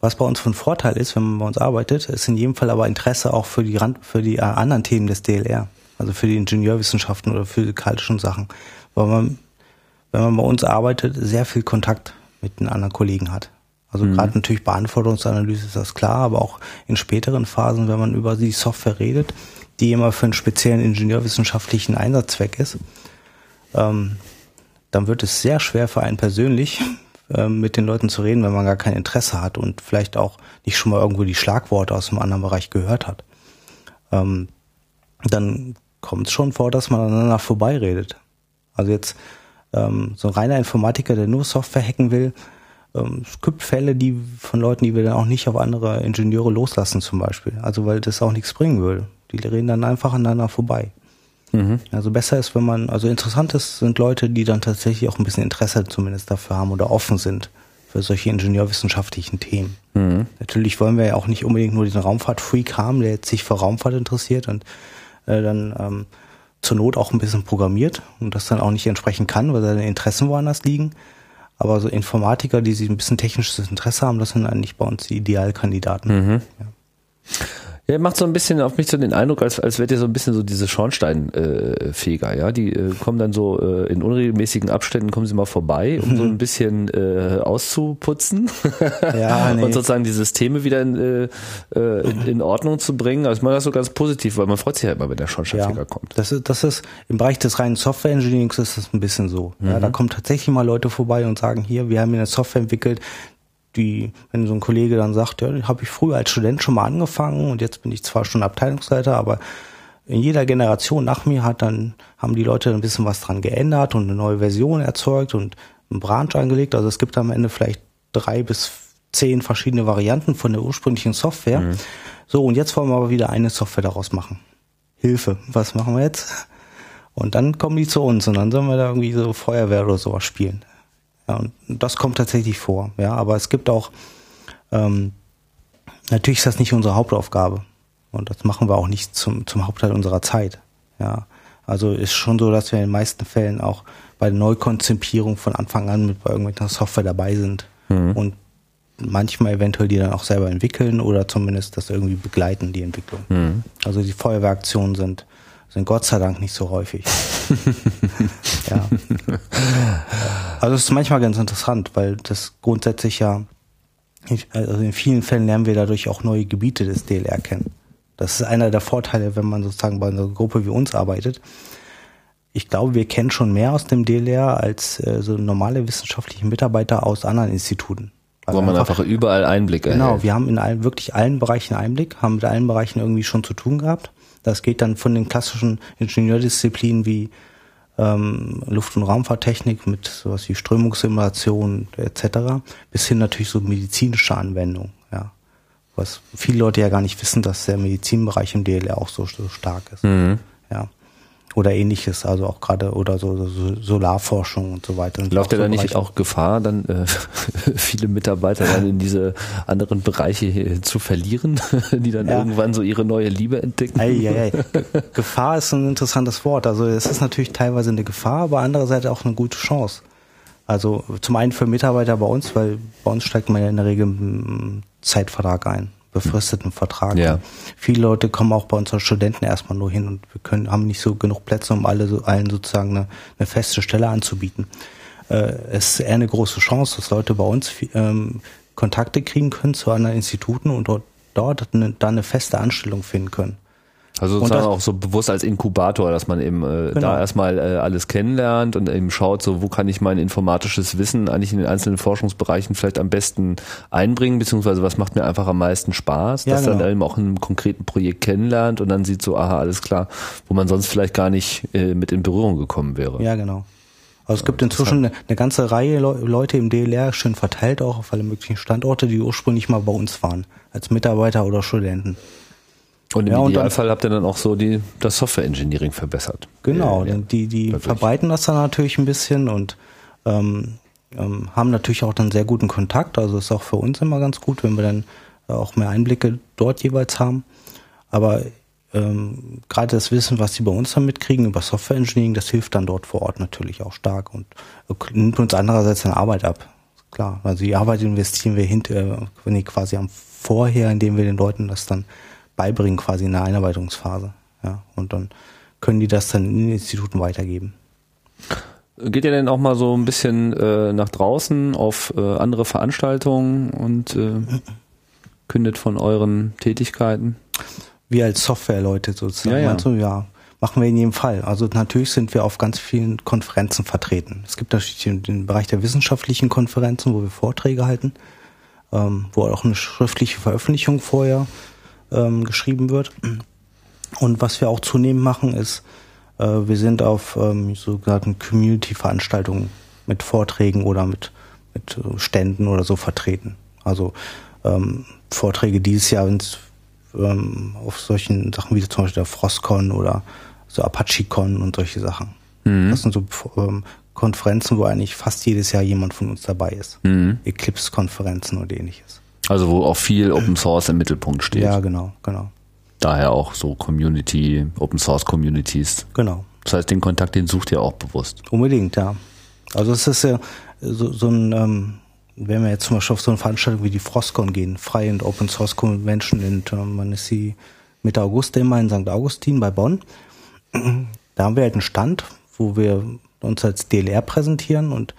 Was bei uns von Vorteil ist, wenn man bei uns arbeitet, ist in jedem Fall aber Interesse auch für die Rand, für die äh, anderen Themen des DLR, also für die Ingenieurwissenschaften oder physikalischen Sachen, weil man, wenn man bei uns arbeitet, sehr viel Kontakt mit den anderen Kollegen hat. Also mhm. gerade natürlich bei Anforderungsanalyse ist das klar, aber auch in späteren Phasen, wenn man über die Software redet, die immer für einen speziellen ingenieurwissenschaftlichen Einsatzzweck ist, ähm, dann wird es sehr schwer für einen persönlich, mit den Leuten zu reden, wenn man gar kein Interesse hat und vielleicht auch nicht schon mal irgendwo die Schlagworte aus einem anderen Bereich gehört hat. Ähm, dann kommt es schon vor, dass man aneinander vorbeiredet. Also jetzt ähm, so ein reiner Informatiker, der nur Software hacken will, ähm, es gibt Fälle, die von Leuten, die wir dann auch nicht auf andere Ingenieure loslassen zum Beispiel. Also weil das auch nichts bringen würde. Die reden dann einfach aneinander vorbei. Mhm. Also besser ist, wenn man, also interessant ist, sind Leute, die dann tatsächlich auch ein bisschen Interesse zumindest dafür haben oder offen sind für solche ingenieurwissenschaftlichen Themen. Mhm. Natürlich wollen wir ja auch nicht unbedingt nur diesen Raumfahrtfreak haben, der jetzt sich für Raumfahrt interessiert und äh, dann ähm, zur Not auch ein bisschen programmiert und das dann auch nicht entsprechen kann, weil seine Interessen woanders liegen. Aber so Informatiker, die sich ein bisschen technisches Interesse haben, das sind eigentlich bei uns die Idealkandidaten. Mhm. Ja. Ja, macht so ein bisschen auf mich so den Eindruck, als, als wärt ihr so ein bisschen so diese Schornsteinfeger, äh, ja. Die äh, kommen dann so äh, in unregelmäßigen Abständen, kommen sie mal vorbei, um so ein bisschen äh, auszuputzen ja, nee. und sozusagen die Systeme wieder in, äh, äh, in, in Ordnung zu bringen. Also ich meine das so ganz positiv, weil man freut sich ja immer, wenn der Schornsteinfeger ja, kommt. Das ist, das ist im Bereich des reinen Software Engineerings ist das ein bisschen so. Mhm. Ja, da kommen tatsächlich mal Leute vorbei und sagen, hier, wir haben hier eine Software entwickelt, die, wenn so ein Kollege dann sagt, ja, habe ich früher als Student schon mal angefangen und jetzt bin ich zwar schon Abteilungsleiter, aber in jeder Generation nach mir hat dann, haben die Leute ein bisschen was dran geändert und eine neue Version erzeugt und einen Branch angelegt. Also es gibt am Ende vielleicht drei bis zehn verschiedene Varianten von der ursprünglichen Software. Mhm. So, und jetzt wollen wir aber wieder eine Software daraus machen. Hilfe, was machen wir jetzt? Und dann kommen die zu uns und dann sollen wir da irgendwie so Feuerwehr oder sowas spielen. Ja, und das kommt tatsächlich vor. Ja, aber es gibt auch, ähm, natürlich ist das nicht unsere Hauptaufgabe. Und das machen wir auch nicht zum, zum Hauptteil unserer Zeit. Ja. Also ist schon so, dass wir in den meisten Fällen auch bei der Neukonzipierung von Anfang an mit bei irgendwelcher Software dabei sind mhm. und manchmal eventuell die dann auch selber entwickeln oder zumindest das irgendwie begleiten, die Entwicklung. Mhm. Also die Feuerwehraktionen sind, sind Gott sei Dank nicht so häufig. ja. Also es ist manchmal ganz interessant, weil das grundsätzlich ja, also in vielen Fällen lernen wir dadurch auch neue Gebiete des DLR kennen. Das ist einer der Vorteile, wenn man sozusagen bei einer Gruppe wie uns arbeitet. Ich glaube, wir kennen schon mehr aus dem DLR als äh, so normale wissenschaftliche Mitarbeiter aus anderen Instituten. Wo man einfach, einfach überall Einblick genau, erhält. Genau, wir haben in allen, wirklich allen Bereichen Einblick, haben mit allen Bereichen irgendwie schon zu tun gehabt. Das geht dann von den klassischen Ingenieurdisziplinen wie ähm, Luft- und Raumfahrttechnik mit sowas wie Strömungssimulation etc. bis hin natürlich so medizinische Anwendungen. Ja. Was viele Leute ja gar nicht wissen, dass der Medizinbereich im DLR auch so, so stark ist. Mhm. Ja oder ähnliches, also auch gerade oder so, so Solarforschung und so weiter. Läuft ja dann nicht auch Gefahr, dann äh, viele Mitarbeiter dann in diese anderen Bereiche zu verlieren, die dann ja. irgendwann so ihre neue Liebe entdecken? Ei, ei, ei. Gefahr ist ein interessantes Wort. Also es ist natürlich teilweise eine Gefahr, aber andererseits auch eine gute Chance. Also zum einen für Mitarbeiter bei uns, weil bei uns steigt man ja in der Regel einen Zeitvertrag ein befristeten Vertrag. Ja. Viele Leute kommen auch bei uns als Studenten erstmal nur hin und wir können, haben nicht so genug Plätze, um alle so, allen sozusagen eine, eine feste Stelle anzubieten. Äh, es ist eher eine große Chance, dass Leute bei uns ähm, Kontakte kriegen können zu anderen Instituten und dort, dort dann eine feste Anstellung finden können. Also sozusagen auch so bewusst als Inkubator, dass man eben äh, genau. da erstmal äh, alles kennenlernt und eben schaut, so wo kann ich mein informatisches Wissen eigentlich in den einzelnen Forschungsbereichen vielleicht am besten einbringen, beziehungsweise was macht mir einfach am meisten Spaß, ja, dass genau. dann eben auch in einem konkreten Projekt kennenlernt und dann sieht so, aha, alles klar, wo man sonst vielleicht gar nicht äh, mit in Berührung gekommen wäre. Ja, genau. Also es gibt inzwischen eine, eine ganze Reihe Le Leute im DLR, schön verteilt auch auf alle möglichen Standorte, die ursprünglich mal bei uns waren, als Mitarbeiter oder Studenten. Und im ja, Idealfall habt ihr dann auch so die, das Software Engineering verbessert. Genau, ja, die, die verbreiten das dann natürlich ein bisschen und ähm, ähm, haben natürlich auch dann sehr guten Kontakt. Also ist auch für uns immer ganz gut, wenn wir dann auch mehr Einblicke dort jeweils haben. Aber ähm, gerade das Wissen, was sie bei uns dann mitkriegen über Software Engineering, das hilft dann dort vor Ort natürlich auch stark und nimmt uns andererseits dann Arbeit ab. Klar, also die Arbeit investieren wir hinter, äh, quasi am Vorher, indem wir den Leuten das dann beibringen quasi in der Einarbeitungsphase. Ja, und dann können die das dann in den Instituten weitergeben. Geht ihr denn auch mal so ein bisschen äh, nach draußen auf äh, andere Veranstaltungen und äh, kündet von euren Tätigkeiten? Wir als Softwareleute sozusagen. Ja, ja. Du? ja, machen wir in jedem Fall. Also natürlich sind wir auf ganz vielen Konferenzen vertreten. Es gibt natürlich den Bereich der wissenschaftlichen Konferenzen, wo wir Vorträge halten, ähm, wo auch eine schriftliche Veröffentlichung vorher ähm, geschrieben wird. Und was wir auch zunehmend machen, ist, äh, wir sind auf ähm, sogenannten Community-Veranstaltungen mit Vorträgen oder mit, mit äh, Ständen oder so vertreten. Also ähm, Vorträge dieses Jahr sind ähm, auf solchen Sachen wie zum Beispiel der Frostcon oder so ApacheCon und solche Sachen. Mhm. Das sind so ähm, Konferenzen, wo eigentlich fast jedes Jahr jemand von uns dabei ist. Mhm. Eclipse-Konferenzen und ähnliches. Also wo auch viel Open Source im Mittelpunkt steht. Ja, genau, genau. Daher auch so Community, Open Source Communities. Genau. Das heißt, den Kontakt, den sucht ihr auch bewusst. Unbedingt, ja. Also es ist ja so, so ein, ähm, wenn wir jetzt zum Beispiel auf so eine Veranstaltung wie die Frostcon gehen, Freie und Open Source Convention, in, ähm, man ist sie Mitte August immer in St. Augustin bei Bonn. Da haben wir halt einen Stand, wo wir uns als DLR präsentieren und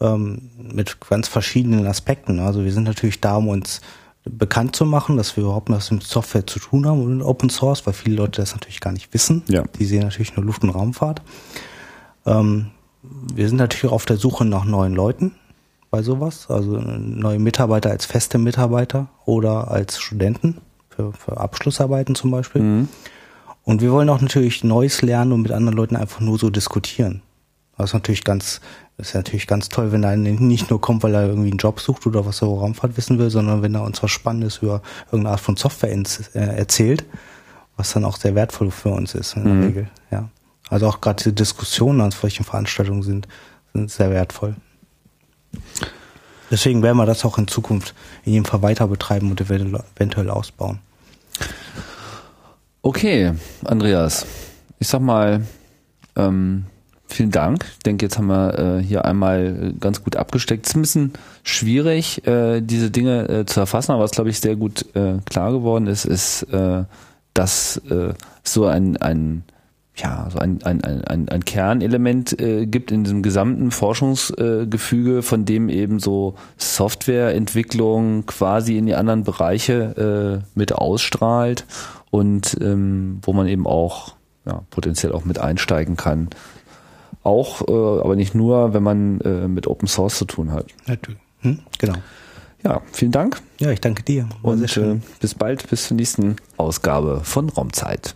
ähm, mit ganz verschiedenen Aspekten. Also wir sind natürlich da, um uns bekannt zu machen, dass wir überhaupt was mit Software zu tun haben und Open Source, weil viele Leute das natürlich gar nicht wissen. Ja. Die sehen natürlich nur Luft- und Raumfahrt. Ähm, wir sind natürlich auf der Suche nach neuen Leuten bei sowas, also neue Mitarbeiter als feste Mitarbeiter oder als Studenten für, für Abschlussarbeiten zum Beispiel. Mhm. Und wir wollen auch natürlich Neues lernen und mit anderen Leuten einfach nur so diskutieren. Das ist natürlich ganz, das ist natürlich ganz toll, wenn er nicht nur kommt, weil er irgendwie einen Job sucht oder was er über Raumfahrt wissen will, sondern wenn er uns was Spannendes über irgendeine Art von Software äh, erzählt, was dann auch sehr wertvoll für uns ist in der mhm. Regel. Ja. Also auch gerade die Diskussionen an solchen Veranstaltungen sind, sind sehr wertvoll. Deswegen werden wir das auch in Zukunft in jedem Fall weiter betreiben und eventuell ausbauen. Okay, Andreas, ich sag mal, Ähm, vielen Dank. Ich denke, jetzt haben wir äh, hier einmal ganz gut abgesteckt. Es ist ein bisschen schwierig, äh, diese Dinge äh, zu erfassen, aber was, glaube ich, sehr gut äh, klar geworden ist, ist, äh, dass äh, so ein, ein ja, so ein, ein, ein, ein Kernelement äh, gibt in diesem gesamten Forschungsgefüge, äh, von dem eben so Softwareentwicklung quasi in die anderen Bereiche äh, mit ausstrahlt und ähm, wo man eben auch ja, potenziell auch mit einsteigen kann. Auch, äh, aber nicht nur, wenn man äh, mit Open Source zu tun hat. Natürlich. Hm? Genau. Ja, vielen Dank. Ja, ich danke dir. War und äh, bis bald, bis zur nächsten Ausgabe von Raumzeit.